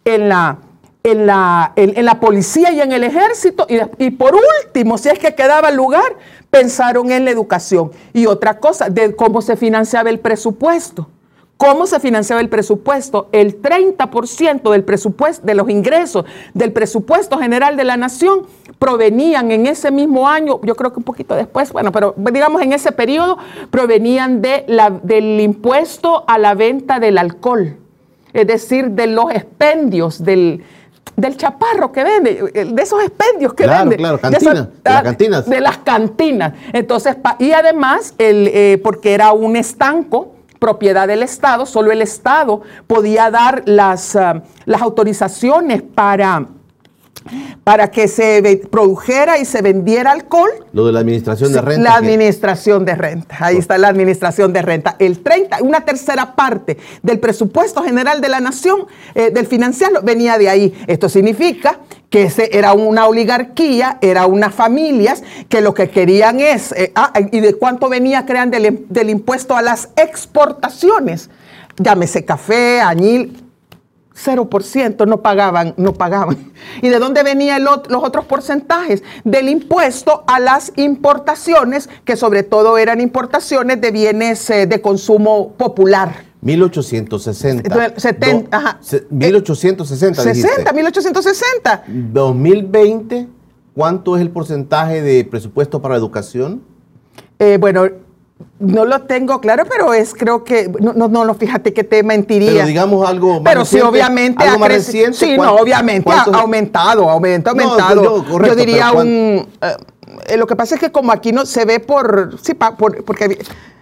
en la, en la, en, la policía y en el ejército y, por último, si es que quedaba lugar, pensaron en la educación. Y otra cosa, de cómo se financiaba el presupuesto. ¿Cómo se financiaba el presupuesto? El 30% del presupuesto, de los ingresos del presupuesto general de la nación provenían en ese mismo año, yo creo que un poquito después, bueno, pero digamos en ese periodo, provenían de la, del impuesto a la venta del alcohol, es decir, de los expendios del, del chaparro que vende, de esos expendios que vende. Claro, cantina, de, las ah, cantinas. De las cantinas. Entonces, y además, el, eh, porque era un estanco, propiedad del Estado, solo el Estado podía dar las, ah, las autorizaciones para para que se produjera y se vendiera alcohol. Lo de la administración de renta. La administración de renta. Ahí está la administración de renta. El 30, una tercera parte del presupuesto general de la nación, eh, del financiero, venía de ahí. Esto significa que ese era una oligarquía, era unas familias que lo que querían es, eh, ah, ¿y de cuánto venía crean del, del impuesto a las exportaciones? Llámese café, añil, 0%, no pagaban, no pagaban. *laughs* ¿Y de dónde venían los otros porcentajes? Del impuesto a las importaciones, que sobre todo eran importaciones de bienes eh, de consumo popular. 1860. 70, ajá. 1860. 60, 1860. 2020, ¿cuánto es el porcentaje de presupuesto para educación? Eh, bueno, no lo tengo claro, pero es creo que no no no fíjate que te mentiría. Pero digamos algo más Pero sí obviamente algo más reciente. Sí, no, obviamente ha aumentado, aumentado, aumentado. yo, diría un eh, lo que pasa es que como aquí no se ve por sí por, porque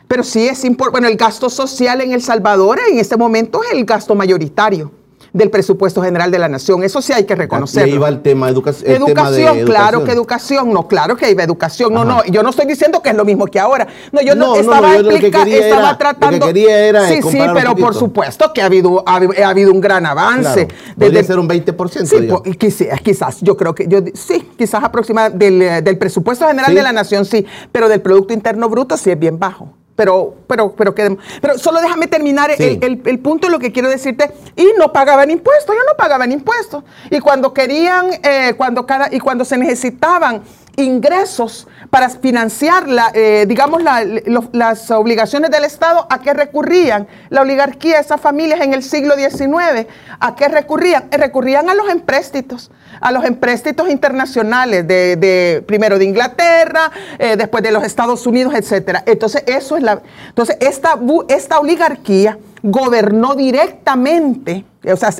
pero sí es importante, bueno, el gasto social en El Salvador en este momento es el gasto mayoritario del presupuesto general de la nación. Eso sí hay que reconocerlo. Ahí va el tema, educación. educación. claro que educación, no, claro que iba educación. No, no, yo no estoy diciendo que es lo mismo que ahora. No, yo no, estaba, estaba tratando. Lo que quería era sí, sí, pero por supuesto que ha habido, ha, habido un gran avance. Claro, ser un 20%. Sí, pues, quizás, quizás, yo creo que, yo sí, quizás aproximadamente del, del presupuesto general de la nación, sí, pero del Producto Interno Bruto sí es bien bajo. Pero, pero, pero, que, pero solo déjame terminar el, el, punto de lo que quiero decirte. Y no pagaban impuestos, yo no pagaban impuestos. Y cuando querían, eh, cuando cada, y cuando se necesitaban ingresos para financiar, la, eh, digamos, las obligaciones del Estado, ¿a qué recurrían? La oligarquía, esas familias en el siglo XIX, ¿a qué recurrían? Eh, recurrían a los empréstitos, a los empréstitos internacionales, de, primero de Inglaterra, eh, después de los Estados Unidos, etcétera. Entonces, eso es la. Entonces, esta, esta oligarquía gobernó directamente, o sea,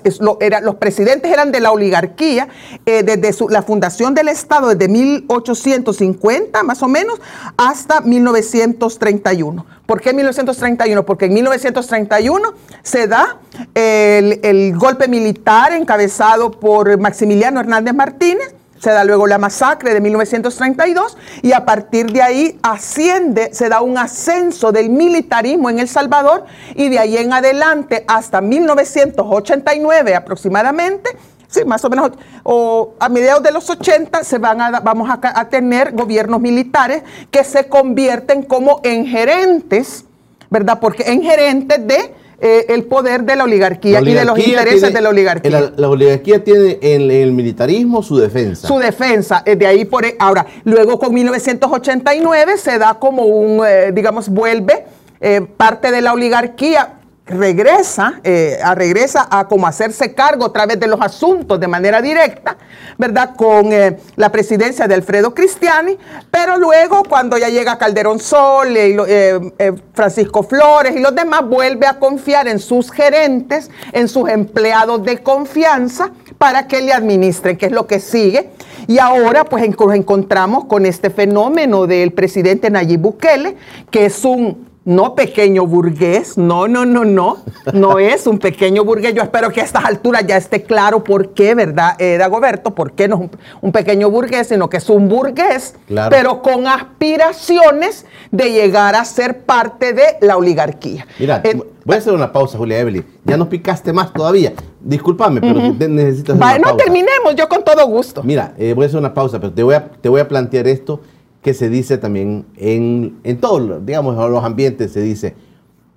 era, los presidentes eran de la oligarquía eh, desde la fundación del Estado, desde 1850 más o menos, hasta 1931. ¿Por qué 1931? Porque en 1931 se da el, el golpe militar encabezado por Maximiliano Hernández Martínez, se da luego la masacre de 1932 y a partir de ahí asciende, se da un ascenso del militarismo en El Salvador y de ahí en adelante hasta 1989 aproximadamente, sí, más o menos, o a mediados de los 80 se van a, vamos a, tener gobiernos militares que se convierten como en gerentes, ¿verdad? Porque en gerentes de eh, el poder de la oligarquía, y de los intereses de la oligarquía. La, oligarquía tiene en, el militarismo su defensa. Su defensa, eh, de ahí por e, ahora, luego con 1989 se da como un, eh, digamos, vuelve parte de la oligarquía regresa, eh, a, regresa a como hacerse cargo a través de los asuntos de manera directa, ¿verdad? Con eh, la presidencia de Alfredo Cristiani, pero luego cuando ya llega Calderón Sol, eh, Francisco Flores y los demás, vuelve a confiar en sus gerentes, en sus empleados de confianza para que le administren, que es lo que sigue. Y ahora pues nos encontramos con este fenómeno del presidente Nayib Bukele, que es un no pequeño burgués, no, no, no, no, no *laughs* es un pequeño burgués. Yo espero que a estas alturas ya esté claro por qué, ¿verdad, eh, Dagoberto? ¿Por qué no es un, pequeño burgués, sino que es un burgués, pero con aspiraciones de llegar a ser parte de la oligarquía. Mira, eh, voy a hacer una pausa, Julia Evelyn. Ya no picaste más todavía. Discúlpame, pero necesitas No terminemos, yo con todo gusto. Mira, eh, voy a hacer una pausa, pero te voy a, te voy a plantear esto que se dice también en, en todos, digamos, los ambientes, se dice,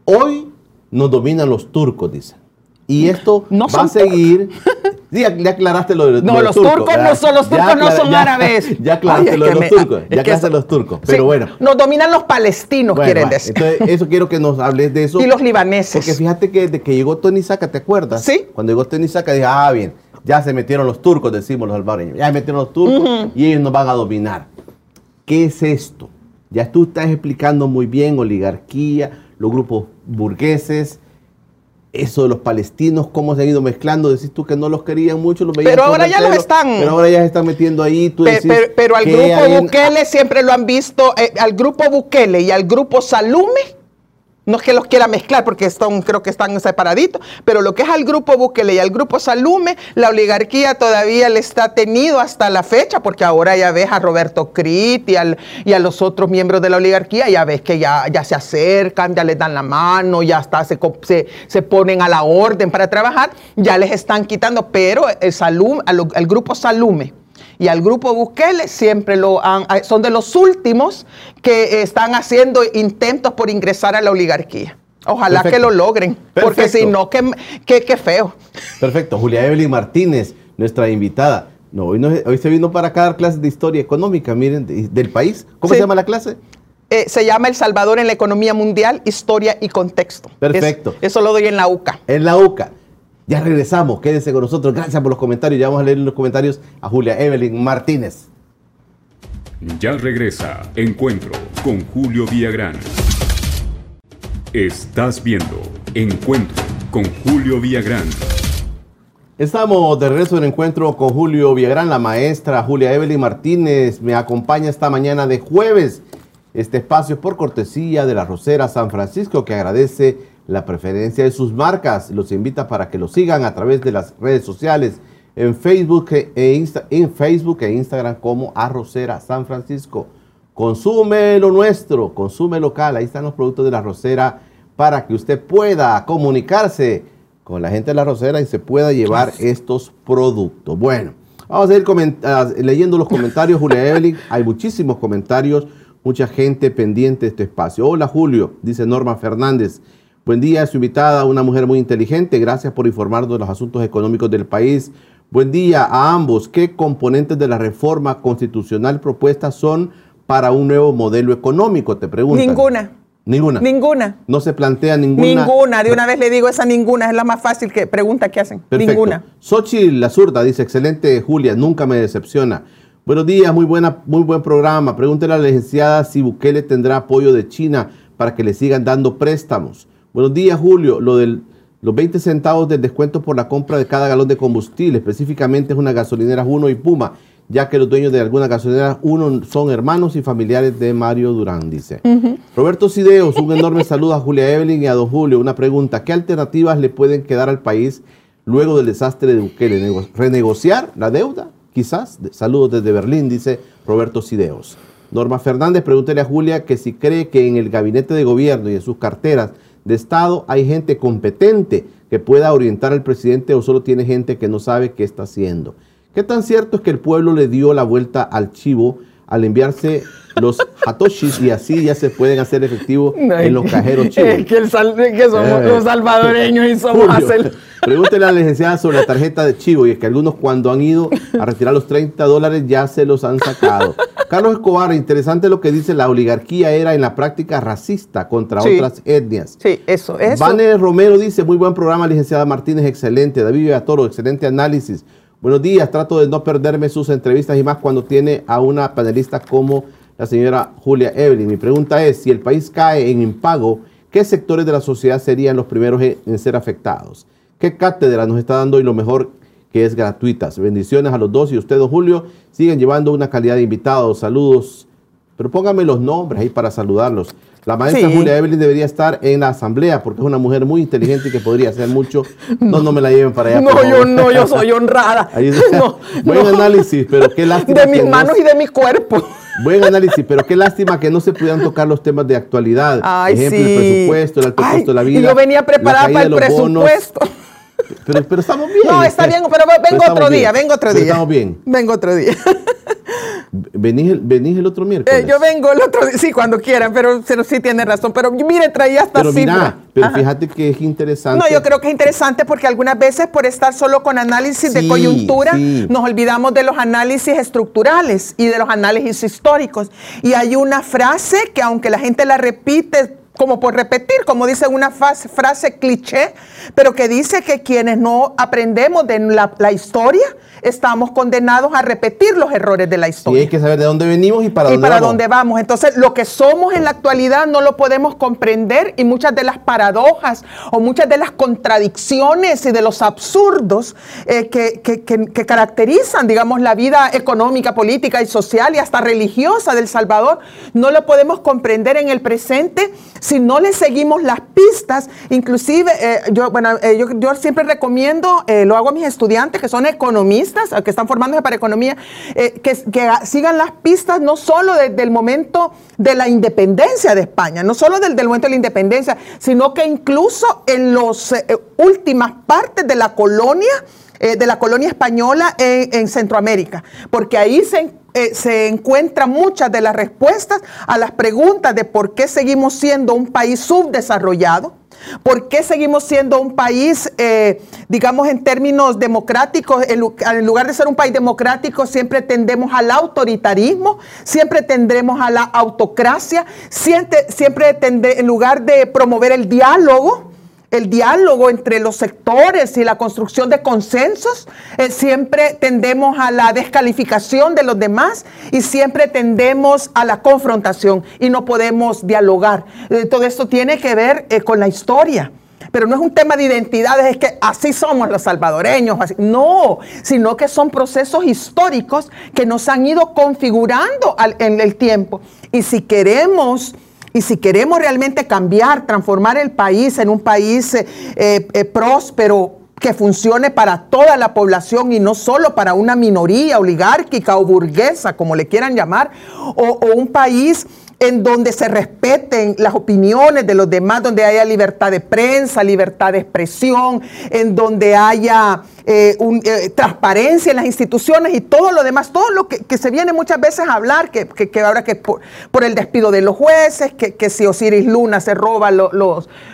hoy nos dominan los turcos, dicen. Y esto va a seguir. *laughs* Sí, ya aclaraste lo de, no, los, turcos. no son los turcos, no son árabes. Ya aclaraste lo de los turcos. Ya aclaraste los turcos. Pero bueno. Nos dominan los palestinos, quieren decir. Entonces, eso quiero que nos hables de eso. *laughs* Y los libaneses. Porque fíjate que desde que llegó Tony Saca, ¿te acuerdas? Sí. Cuando llegó Tony Saca, dije, ah, bien, ya se metieron los turcos, decimos los albareños. Ya se metieron los turcos y ellos nos van a dominar. ¿Qué es esto? Ya tú estás explicando muy bien oligarquía, los grupos burgueses, eso de los palestinos, cómo se han ido mezclando. Decís tú que no los querían mucho, los Pero ahora ya los están. Pero ahora ya se están metiendo ahí. pero, al grupo Bukele siempre lo han visto, eh, al grupo Bukele y al grupo Salume no es que los quiera mezclar porque están, creo que están separaditos, pero lo que es al grupo Bukele y al grupo Salume, la oligarquía todavía le está tenido hasta la fecha, porque ahora ya ves a Roberto Crit y, y a los otros miembros de la oligarquía, ya ves que ya, ya se acercan, ya les dan la mano, ya hasta se, se, ponen a la orden para trabajar, ya les están quitando, pero el, Salum, el grupo Salume y al grupo Bukele siempre lo han, ah, son de los últimos que están haciendo intentos por ingresar a la oligarquía. Ojalá que lo logren, porque si no, qué, qué, feo. Perfecto. Julia Evelyn Martínez, nuestra invitada. No, hoy, se vino para acá a dar clases de historia económica, miren, del país. ¿Cómo se llama la clase? Eh, se llama El Salvador en la economía mundial, historia y contexto. Perfecto. eso lo doy en la UCA. En la UCA. Ya regresamos, quédense con nosotros. Gracias por los comentarios. Ya vamos a leer los comentarios a Julia Evelyn Martínez. Ya regresa Encuentro con Julio Villagrán. Estás viendo Encuentro con Julio Villagrán. Estamos de regreso en Encuentro con Julio Villagrán. La maestra Julia Evelyn Martínez me acompaña esta mañana de jueves. Este espacio es por cortesía de la Rosera San Francisco que agradece la preferencia de sus marcas. Los invita para que lo sigan a través de las redes sociales en Facebook e, en Facebook e Instagram como Arrocera San Francisco. Consume lo nuestro, consume local. Ahí están los productos de la Rosera para que usted pueda comunicarse con la gente de la Rosera y se pueda llevar estos productos. Bueno, vamos a ir leyendo los comentarios, Julia Evelyn. *laughs* Hay muchísimos comentarios, mucha gente pendiente de este espacio. Hola Julio, dice Norma Fernández. Buen día, su invitada, una mujer muy inteligente. Gracias por informarnos de los asuntos económicos del país. Buen día a ambos. ¿Qué componentes de la reforma constitucional propuesta son para un nuevo modelo económico? Te pregunto. Ninguna. Ninguna. Ninguna. No se plantea ninguna. Ninguna. De una vez le digo esa ninguna. Es la más fácil que pregunta que hacen. Perfecto. Ninguna. Sochi la zurda dice, excelente Julia, nunca me decepciona. Buenos días, muy, buena, muy buen programa. Pregúntele a la licenciada si Bukele tendrá apoyo de China para que le sigan dando préstamos. Buenos días, Julio. Lo del los 20 centavos del descuento por la compra de cada galón de combustible, específicamente es una gasolinera Uno y Puma, ya que los dueños de algunas gasolineras Uno son hermanos y familiares de Mario Durán, dice. Roberto Sideos, un enorme saludo a Julia Evelyn y a Don Julio. Una pregunta, ¿qué alternativas le pueden quedar al país luego del desastre de Bukele? ¿Renegociar la deuda? Quizás. Saludos desde Berlín, dice Roberto Sideos. Norma Fernández, pregúntele a Julia que si cree que en el gabinete de gobierno y en sus carteras de Estado hay gente competente que pueda orientar al presidente o solo tiene gente que no sabe qué está haciendo. ¿Qué tan cierto es que el pueblo le dio la vuelta al chivo al enviarse los hatoshis y así ya se pueden hacer efectivos en los cajeros *laughs* chivos? Es que, somos los salvadoreños y somos. Pregúntele a la licenciada sobre la tarjeta de chivo y es que algunos cuando han ido a retirar los 30 dólares ya se los han sacado. Carlos Escobar, interesante lo que dice, la oligarquía era en la práctica racista contra otras etnias. Sí, eso, eso. Vane Romero dice, muy buen programa, licenciada Martínez, excelente. David Villatoro, excelente análisis. Buenos días, trato de no perderme sus entrevistas y más cuando tiene a una panelista como la señora Julia Evelyn. Mi pregunta es, si el país cae en impago, ¿qué sectores de la sociedad serían los primeros en ser afectados? ¿Qué cátedra nos está dando y lo mejor que es gratuita. Bendiciones a los dos y usted, Julio, siguen llevando una calidad de invitados. Saludos. Pero póngame los nombres ahí para saludarlos. La maestra Julia Evelyn debería estar en la asamblea porque es una mujer muy inteligente y que podría hacer mucho. No, no me la lleven para allá. No, yo no, yo soy honrada. *laughs* *laughs* buen análisis, pero qué lástima. De mis manos y de mi cuerpo. Buen análisis, pero qué lástima que no se pudieran tocar los temas de actualidad. Ay, Ejemplo, el presupuesto, el alto costo de la vida. Y yo venía preparada para el presupuesto. Pero, pero, estamos bien. No, está bien, pero vengo otro día, vengo otro día. estamos bien. Vengo otro día. ¿Venís el, ¿Venís el otro miércoles? Eh, yo vengo el otro sí, cuando quieran, pero, pero sí tiene razón. Pero mire, traía hasta Pero mira, pero fíjate que es interesante. No, yo creo que es interesante porque algunas veces por estar solo con análisis de coyuntura, nos olvidamos de los análisis estructurales y de los análisis históricos. Y hay una frase que aunque la gente la repite como por repetir, como dice una frase, cliché, pero que dice que quienes no aprendemos de la, historia estamos condenados a repetir los errores de la historia. Y hay que saber de dónde venimos y para, y para dónde vamos. Entonces, lo que somos en la actualidad no lo podemos comprender y muchas de las paradojas o muchas de las contradicciones y de los absurdos eh, que, que caracterizan, digamos, la vida económica, política y social y hasta religiosa del Salvador, no lo podemos comprender en el presente si no le seguimos las pistas, inclusive eh, yo, bueno, eh, yo, siempre recomiendo, eh, lo hago a mis estudiantes que son economistas, que están formándose para economía, que, sigan las pistas no solo desde el momento de la independencia de España, no solo del, del momento de la independencia, sino que incluso en las últimas partes de la colonia, de la colonia española en, en Centroamérica, porque ahí se eh, se encuentran muchas de las respuestas a las preguntas de por qué seguimos siendo un país subdesarrollado, por qué seguimos siendo un país, eh, digamos, en términos democráticos, en, lugar de ser un país democrático, siempre tendemos al autoritarismo, siempre tendremos a la autocracia, siempre, siempre en lugar de promover el diálogo, el diálogo entre los sectores y la construcción de consensos, eh, siempre tendemos a la descalificación de los demás y siempre tendemos a la confrontación y no podemos dialogar. Eh, todo esto tiene que ver eh, con la historia. Pero no es un tema de identidades, es que así somos los salvadoreños. No, sino que son procesos históricos que nos han ido configurando en el tiempo. Y si queremos Y si queremos realmente cambiar, transformar el país en un país eh, eh, próspero, que funcione para toda la población y no solo para una minoría oligárquica o burguesa, como le quieran llamar, o un país en donde se respeten las opiniones de los demás, donde haya libertad de prensa, libertad de expresión, en donde haya eh, eh, transparencia en las instituciones y todo lo demás, todo lo que, se viene muchas veces a hablar, que, ahora que por, el despido de los jueces, que, si Osiris Luna se roba los,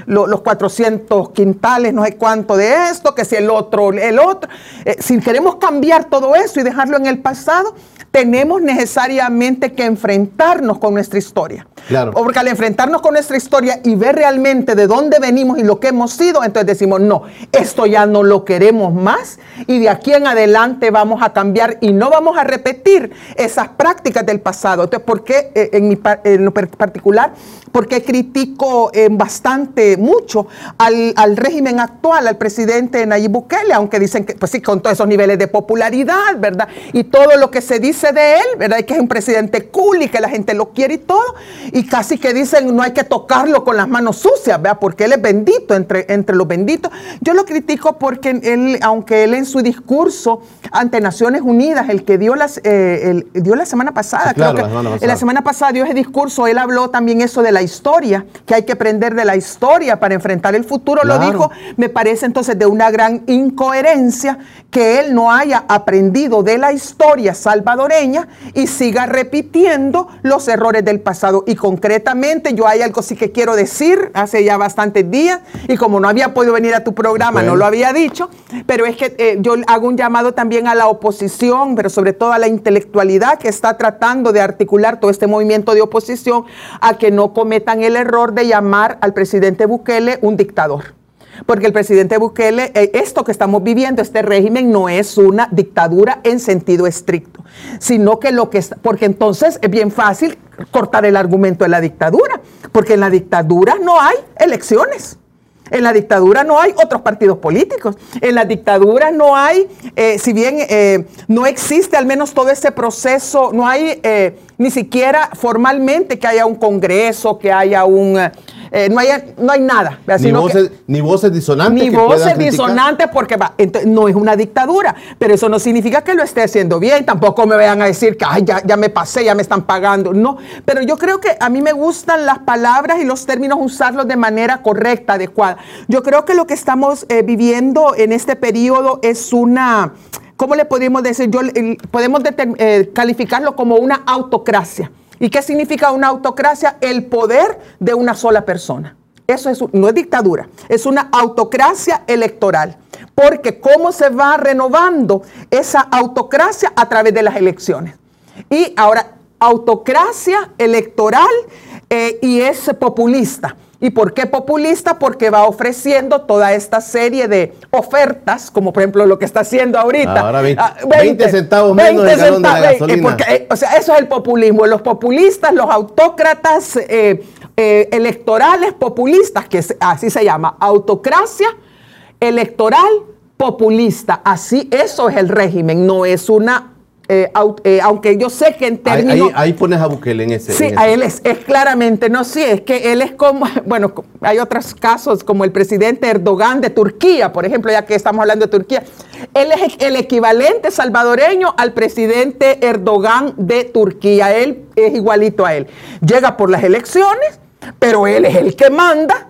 los, 400 quintales, no sé cuánto de esto, que si el otro, el otro. Eh, si queremos cambiar todo eso y dejarlo en el pasado, tenemos necesariamente que enfrentarnos con nuestra historia. Claro. Porque al enfrentarnos con nuestra historia y ver realmente de dónde venimos y lo que hemos sido, entonces decimos, no, esto ya no lo queremos más y de aquí en adelante vamos a cambiar y no vamos a repetir esas prácticas del pasado. Entonces, ¿por qué eh, en, mi, en lo particular porque critico eh, bastante, mucho al, régimen actual, al presidente Nayib Bukele, aunque dicen que, pues sí, con todos esos niveles de popularidad, ¿verdad? Y todo lo que se dice de él, ¿verdad? Y que es un presidente cool y que la gente lo quiere y todo. Y casi que dicen no hay que tocarlo con las manos sucias, ¿verdad? Porque él es bendito entre, entre los benditos. Yo lo critico porque él, aunque él en su discurso ante Naciones Unidas, el que dio, las, eh, dio la semana pasada, creo que la semana pasada. la semana pasada dio ese discurso, él habló también eso de la historia, que hay que aprender de la historia para enfrentar el futuro, lo dijo, me parece entonces de una gran incoherencia que él no haya aprendido de la historia salvadoreña y siga repitiendo los errores del pasado. Y concretamente yo hay algo sí que quiero decir hace ya bastantes días y como no había podido venir a tu programa, no lo había dicho, pero es que eh, yo hago un llamado también a la oposición, pero sobre todo a la intelectualidad que está tratando de articular todo este movimiento de oposición a que no come cometan el error de llamar al presidente Bukele un dictador. Porque el presidente Bukele, eh, esto que estamos viviendo, este régimen, no es una dictadura en sentido estricto, sino que lo que está, porque entonces es bien fácil cortar el argumento de la dictadura, porque en la dictadura no hay elecciones. En la dictadura no hay otros partidos políticos. En la dictadura no hay, eh, si bien eh, no existe al menos todo ese proceso, no hay ni siquiera formalmente que haya un congreso, que haya un... Eh, no, hay, no hay nada. Ni voces, ni voces, disonantes. Ni voces disonantes porque no es una dictadura, pero eso no significa que lo esté haciendo bien. Tampoco me vayan a decir que Ay, ya, ya me pasé, ya me están pagando. No, pero yo creo que a mí me gustan las palabras y los términos usarlos de manera correcta, adecuada. Yo creo que lo que estamos eh, viviendo en este periodo es una ¿cómo le podemos decir? Yo, podemos eh, calificarlo como una autocracia. ¿Y qué significa una autocracia? El poder de una sola persona. Eso es, no es dictadura, es una autocracia electoral. Porque cómo se va renovando esa autocracia a través de las elecciones. Y ahora, autocracia electoral eh, y es populista. ¿Y por qué populista? Porque va ofreciendo toda esta serie de ofertas, como por ejemplo lo que está haciendo ahorita. Ahora 20, ah, centavos menos de la gasolina. Eh, o sea, eso es el populismo. Los populistas, los autócratas eh, eh, electorales populistas, que así se llama, autocracia electoral populista. Así, eso es el régimen, no es una eh, eh, aunque yo sé que en términos... Ahí, pones a Bukele en ese... Sí, a él es, claramente, no, sí, es que él es como, *laughs* bueno, hay otros casos como el presidente Erdogan de Turquía, por ejemplo, ya que estamos hablando de Turquía. Él es el equivalente salvadoreño al presidente Erdogan de Turquía, él es igualito a él. Llega por las elecciones, pero él es el que manda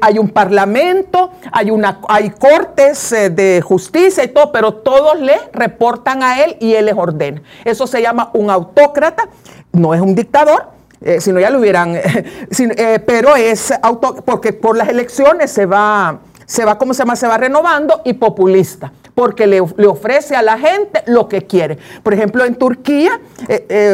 hay un parlamento, hay, cortes eh, de justicia y todo, pero todos le reportan a él y él les ordena. Eso se llama un autócrata, no es un dictador, eh, si no ya lo hubieran, *laughs* eh, pero es auto, porque por las elecciones se va, se va, ¿cómo se llama? Se va renovando y populista, porque le ofrece a la gente lo que quiere. Por ejemplo, en Turquía,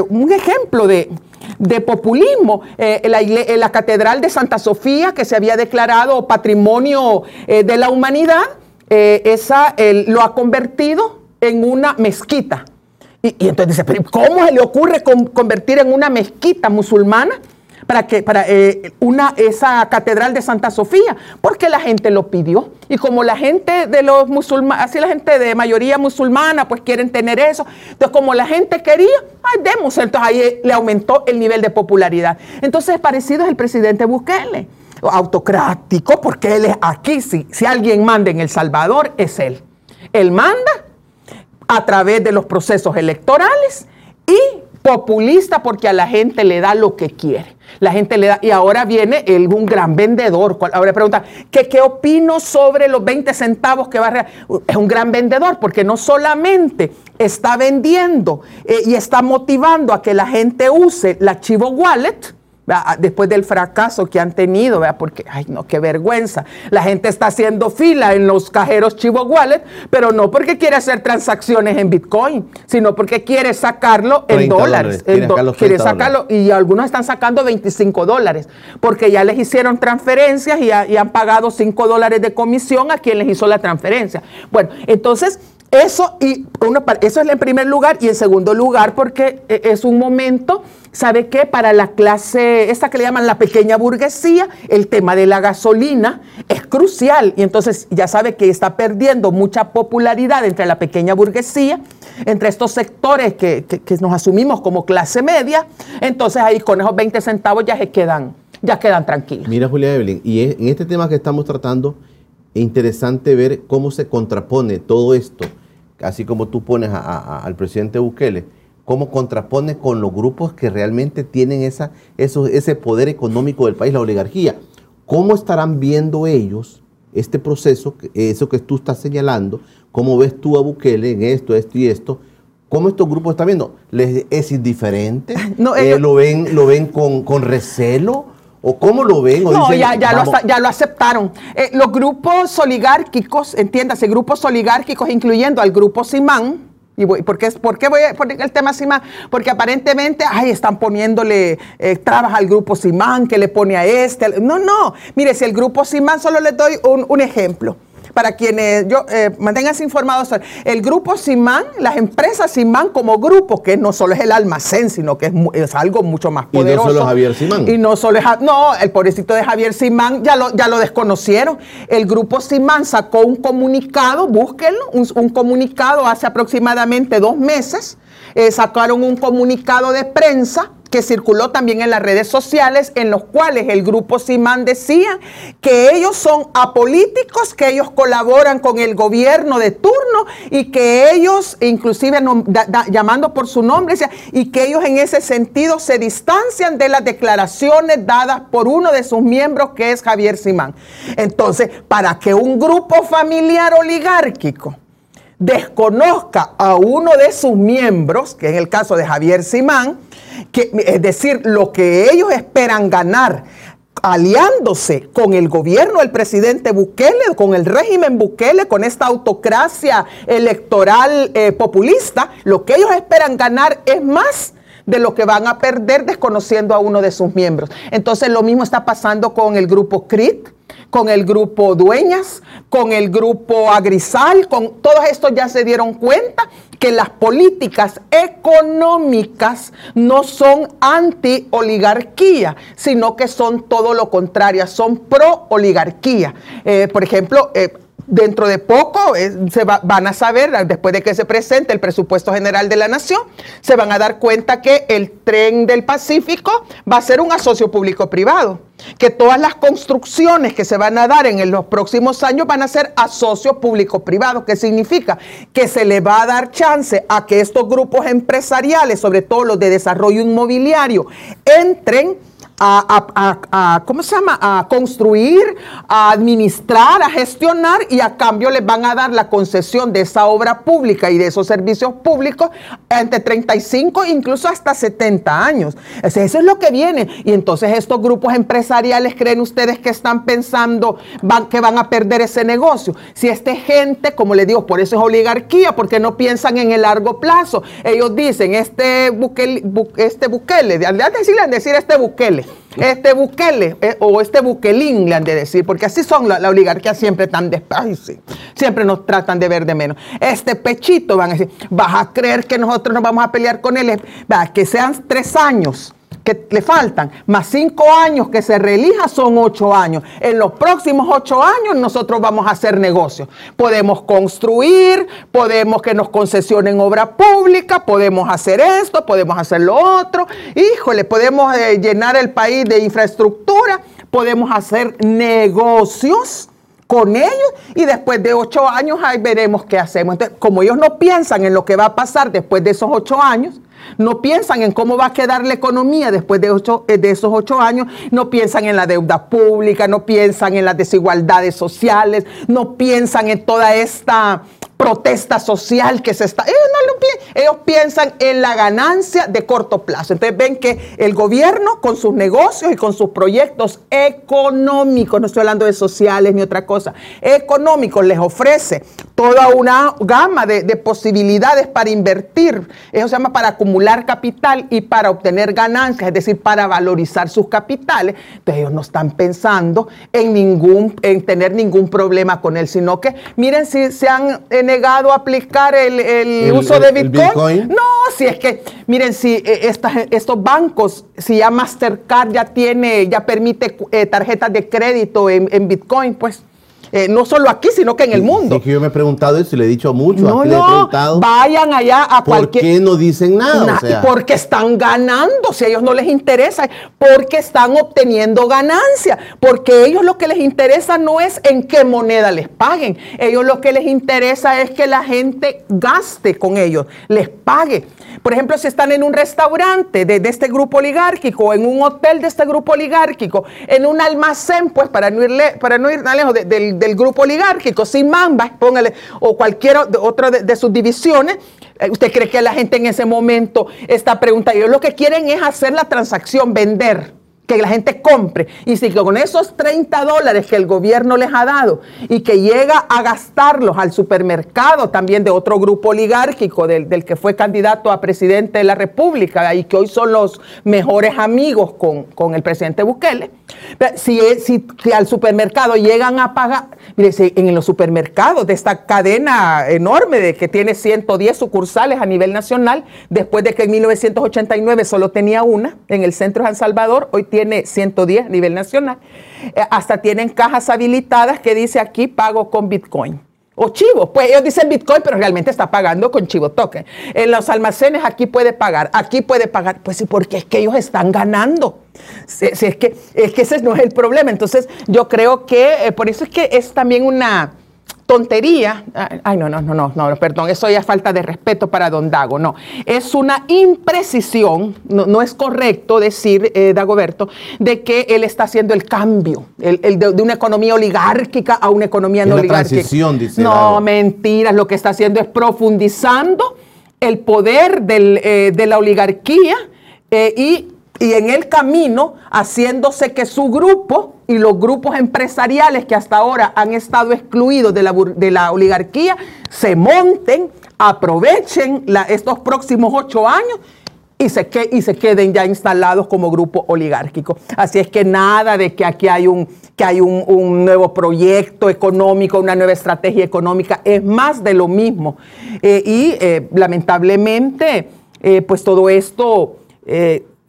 un ejemplo de de populismo. Eh, la, la, Catedral de Santa Sofía, que se había declarado patrimonio eh, de la humanidad, eh, esa lo ha convertido en una mezquita. Y, entonces dice, ¿cómo se le ocurre convertir en una mezquita musulmana? Para que para eh, una esa catedral de Santa Sofía, porque la gente lo pidió. Y como la gente de los musulmanes, así la gente de mayoría musulmana, pues quieren tener eso, entonces como la gente quería, ay, demos, entonces ahí le aumentó el nivel de popularidad. Entonces parecido es el presidente Bukele. Autocrático, porque él es aquí, si, si alguien manda en El Salvador, es él. Él manda a través de los procesos electorales y populista porque a la gente le da lo que quiere. La gente le da, y ahora viene el, un gran vendedor. Ahora pregunta, ¿qué, ¿qué opino sobre los 20 centavos que va a... Es un gran vendedor porque no solamente está vendiendo eh, y está motivando a que la gente use la Chivo Wallet, Ah, después del fracaso que han tenido, porque, ay no, qué vergüenza. La gente está haciendo fila en los cajeros Chivo Wallet, pero no porque quiere hacer transacciones en Bitcoin, sino porque quiere sacarlo en dólares. quiere, sacarlo y algunos están sacando 25 dólares, porque ya les hicieron transferencias y, y han pagado 5 dólares de comisión a quien les hizo la transferencia. Bueno, entonces eso, y eso es en primer lugar, y en segundo lugar, porque eh, es un momento, ¿sabe qué? Para la clase, esta que le llaman la pequeña burguesía, el tema de la gasolina es crucial. Y entonces ya sabe que está perdiendo mucha popularidad entre la pequeña burguesía, entre estos sectores que, nos asumimos como clase media. Entonces ahí con esos 20 centavos ya se quedan, ya quedan tranquilos. Mira, Julia Evelyn, y en este tema que estamos tratando, es interesante ver cómo se contrapone todo esto así como tú pones al presidente Bukele, cómo contrapone con los grupos que realmente tienen esa, ese poder económico del país, la oligarquía. ¿Cómo estarán viendo ellos este proceso, eso que tú estás señalando? ¿Cómo ves tú a Bukele en esto, esto y esto? ¿Cómo estos grupos están viendo? ¿Les es indiferente? *laughs* No, eh, ¿Lo ven, lo ven con, con recelo? ¿O cómo lo ven? no, ya, lo, aceptaron. Eh, los grupos oligárquicos, entiéndase, grupos oligárquicos, incluyendo al grupo Simán, ¿Y por, qué, por, qué, voy a poner el tema Simán? Porque aparentemente, ay, están poniéndole eh, trabas al grupo Simán, que le pone a este. No, no. Mire, si el grupo Simán, solo les doy un, un ejemplo para quienes yo eh, manténganse informados. El grupo Simán, las empresas Simán como grupo, que no solo es el almacén, sino que es, algo mucho más poderoso. Y no solo Javier Simán. Y no solo es, no, el pobrecito de Javier Simán ya lo, ya lo desconocieron. El grupo Simán sacó un comunicado, búsquenlo, un, comunicado hace aproximadamente dos meses. Eh, sacaron un comunicado de prensa que circuló también en las redes sociales, en los cuales el grupo Simán decía que ellos son apolíticos, que ellos colaboran con el gobierno de turno y que ellos, inclusive llamando por su nombre, y que ellos en ese sentido se distancian de las declaraciones dadas por uno de sus miembros, que es Javier Simán. Entonces, para que un grupo familiar oligárquico desconozca a uno de sus miembros, que en el caso de Javier Simán, que, es decir, lo que ellos esperan ganar aliándose con el gobierno del presidente Bukele, con el régimen Bukele, con esta autocracia electoral eh, populista, lo que ellos esperan ganar es más de lo que van a perder desconociendo a uno de sus miembros. Entonces lo mismo está pasando con el grupo CRIT, con el grupo Dueñas, con el grupo Agrisal, con todos estos ya se dieron cuenta que las políticas económicas no son anti-oligarquía, sino que son todo lo contrario, son pro-oligarquía. Eh, por ejemplo, eh, dentro de poco se van a saber, después de que se presente el presupuesto general de la nación, se van a dar cuenta que el tren del Pacífico va a ser un asocio público-privado, que todas las construcciones que se van a dar en los próximos años van a ser asocios público-privados, que significa que se le va a dar chance a que estos grupos empresariales, sobre todo los de desarrollo inmobiliario, entren a, ¿cómo se llama? A construir, a administrar, a gestionar y a cambio les van a dar la concesión de esa obra pública y de esos servicios públicos entre 35 incluso hasta 70 años. Eso es lo que viene. Y entonces estos grupos empresariales creen ustedes que están pensando que van a perder ese negocio. Si esta gente, como le digo, por eso es oligarquía, porque no piensan en el largo plazo. Ellos dicen, este Bukele, este Bukele, decirle, decir este Bukele, este Bukele eh, o este Bukelín, le han de decir, porque así son la, oligarquía siempre tan despacio, siempre nos tratan de ver de menos. Este pechito, van a decir, vas a creer que nosotros nos vamos a pelear con él, que sean tres años que le faltan, más cinco años que se reelija son ocho años. En los próximos ocho años nosotros vamos a hacer negocios. Podemos construir, podemos que nos concesionen obra pública, podemos hacer esto, podemos hacer lo otro. Híjole, podemos eh, llenar el país de infraestructura, podemos hacer negocios con ellos y después de ocho años ahí veremos qué hacemos. Entonces, como ellos no piensan en lo que va a pasar después de esos ocho años, no piensan en cómo va a quedar la economía después de, ocho, eh, de esos ocho años, no piensan en la deuda pública, no piensan en las desigualdades sociales, no piensan en toda esta protesta social que se está... Ellos, no ellos piensan en la ganancia de corto plazo. Entonces ven que el gobierno con sus negocios y con sus proyectos económicos, no estoy hablando de sociales ni otra cosa, económicos les ofrece toda una gama de, posibilidades para invertir. Eso se llama para acumular capital y para obtener ganancias, es decir, para valorizar sus capitales. Entonces ellos no están pensando en ningún, en tener ningún problema con él, sino que miren si se han negado a aplicar el, uso de Bitcoin. No, si es que, miren, si eh, estos bancos, si ya Mastercard ya tiene, ya permite eh, tarjetas de crédito en, en Bitcoin, pues eh, no solo aquí, sino que en el mundo. que yo me he preguntado eso y le he dicho mucho. No, no, vayan allá a cualquier... ¿Por qué no dicen nada? Porque están ganando, si a ellos no les interesa, porque están obteniendo ganancia, porque ellos lo que les interesa no es en qué moneda les paguen, ellos lo que les interesa es que la gente gaste con ellos, les pague. Por ejemplo, si están en un restaurante de, este grupo oligárquico, en un hotel de este grupo oligárquico, en un almacén, pues para no, irle, para no ir lejos del, grupo oligárquico, sin mamba, póngale, o cualquier otra de, sus divisiones, eh, ¿usted cree que la gente en ese momento está preguntando? Lo que quieren es hacer la transacción, vender que la gente compre. Y si con esos 30 dólares que el gobierno les ha dado y que llega a gastarlos al supermercado también de otro grupo oligárquico, del, que fue candidato a presidente de la República y que hoy son los mejores amigos con, el presidente Bukele, si, al supermercado llegan a pagar, mire, si en los supermercados de esta cadena enorme de que tiene 110 sucursales a nivel nacional, después de que en 1989 solo tenía una en el centro de San Salvador, hoy tiene 110 a nivel nacional. Eh, hasta tienen cajas habilitadas que dice aquí pago con Bitcoin. O chivo, pues ellos dicen Bitcoin, pero realmente está pagando con chivo token. En los almacenes aquí puede pagar, aquí puede pagar. Pues sí, porque es que ellos están ganando. es, que, es que ese no es el problema. Entonces, yo creo que eh, por eso es que es también una, tontería, ay no, no, no, no, no, perdón, eso ya es falta de respeto para don Dago, no, es una imprecisión, no, es correcto decir, eh, Dagoberto, de que él está haciendo el cambio el, de, una economía oligárquica a una economía no oligárquica. Transición, dice no, mentiras, lo que está haciendo es profundizando el poder eh, de la oligarquía eh, y y en el camino haciéndose que su grupo y los grupos empresariales que hasta ahora han estado excluidos de la, de la oligarquía se monten, aprovechen estos próximos ocho años y se, que, y se queden ya instalados como grupo oligárquico. Así es que nada de que aquí hay un, que hay un, nuevo proyecto económico, una nueva estrategia económica, es más de lo mismo. Eh, y eh, lamentablemente, eh, pues todo esto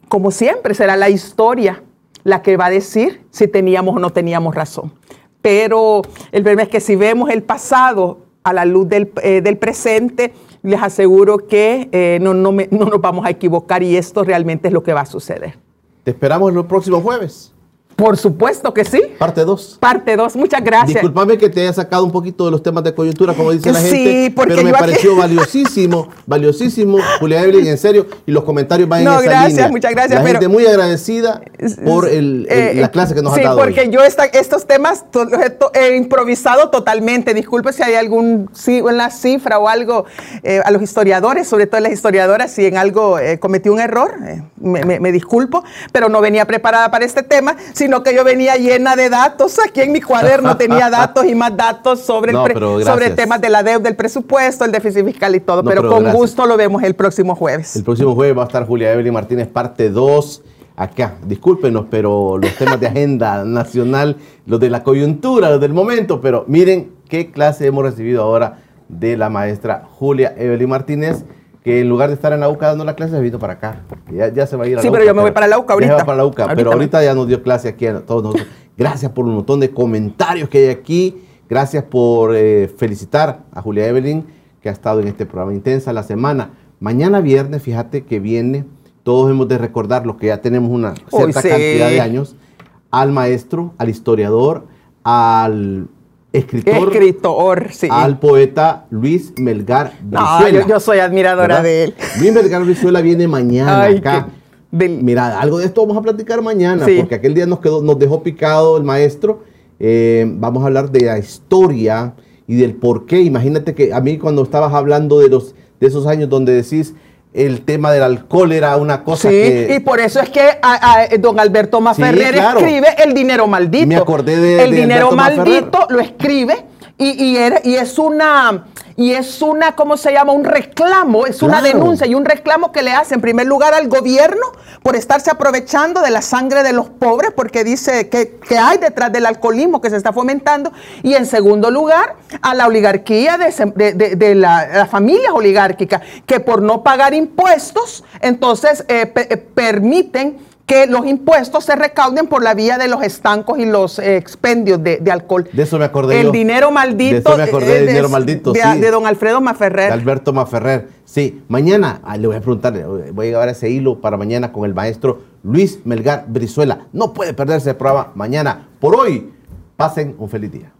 como siempre, será la historia la que va a decir si teníamos o no teníamos razón. Pero el problema es que si vemos el pasado a la luz del, eh, presente, les aseguro que eh, no, no, no nos vamos a equivocar y esto realmente es lo que va a suceder. Te esperamos el próximo jueves. Por supuesto que sí. Parte 2. Parte 2, muchas gracias. Disculpame que te haya sacado un poquito de los temas de coyuntura, como dice la gente, pero me pareció *laughs* valiosísimo, valiosísimo, Julia Evelyn, en serio, y los comentarios van en esa gracias, muchas gracias. La gente muy agradecida por el, eh, la clase que nos ha dado. Sí, porque yo estos temas los he, improvisado totalmente. Disculpe si hay algún una cifra o algo eh, a los historiadores, sobre todo a las historiadoras, si en algo eh, cometí un error, me, me, disculpo, pero no venía preparada para este tema sino que yo venía llena de datos. Aquí en mi cuaderno tenía *laughs* datos y más datos sobre, el sobre temas de la deuda, del presupuesto, el déficit fiscal y todo. pero, con gusto lo vemos el próximo jueves. El próximo jueves va a estar Julia Evelyn Martínez, parte 2 acá. Discúlpenos, pero los temas de agenda *laughs* nacional, los de la coyuntura, los del momento, pero miren qué clase hemos recibido ahora de la maestra Julia Evelyn Martínez que en lugar de estar en la UCA dando la clase, se vino para acá. Ya, ya se va a ir a Sí, la pero UCA, yo me voy para la UCA ya se ahorita. va para la UCA, Ahorita pero me- ahorita ya nos dio clase aquí a todos nosotros. Gracias por un montón de comentarios que hay aquí. Gracias por eh, felicitar a Julia Evelyn, que ha estado en este programa intensa la semana. Mañana viernes, fíjate que viene, todos hemos de recordar lo que ya tenemos una cierta sí. cantidad de años, al maestro, al historiador, al escritor, Escritor, sí. al poeta Luis Melgar No, Brizuela. yo, yo soy admiradora ¿verdad? de él. Luis Melgar Brizuela viene mañana Ay, acá. del- Mira, algo de esto vamos a platicar mañana, Sí. porque aquel día nos, quedó, nos dejó picado el maestro. Eh, vamos a hablar de la historia y del por qué. Imagínate que a mí cuando estabas hablando de, los, de esos años donde decís el tema del alcohol era una cosa Sí, que... y por eso es que a- a- don Alberto Maferrer Sí, claro. escribe El dinero maldito. Me acordé de- El de dinero Alberto maldito Maferrer. lo escribe y, y, era- y es una y es una, ¿cómo se llama? Un reclamo, es una denuncia y un reclamo que le hace en primer lugar al gobierno por estarse aprovechando de la sangre de los pobres, porque dice que, que hay detrás del alcoholismo que se está fomentando, y en segundo lugar a la oligarquía de, de- de- de la, las familias oligárquicas, que por no pagar impuestos, entonces eh, pe- eh, permiten que los impuestos se recauden por la vía de los estancos y los eh, expendios de, de alcohol. De eso me acordé El yo. dinero maldito. De eso me acordé, eh, del dinero maldito, De, sí. de don Alfredo Maferrer. de Alberto Maferrer. Sí, mañana ah, le voy a preguntar, eh, voy a llevar ese hilo para mañana con el maestro Luis Melgar Brizuela. No puede perderse el programa mañana. Por hoy, pasen un feliz día.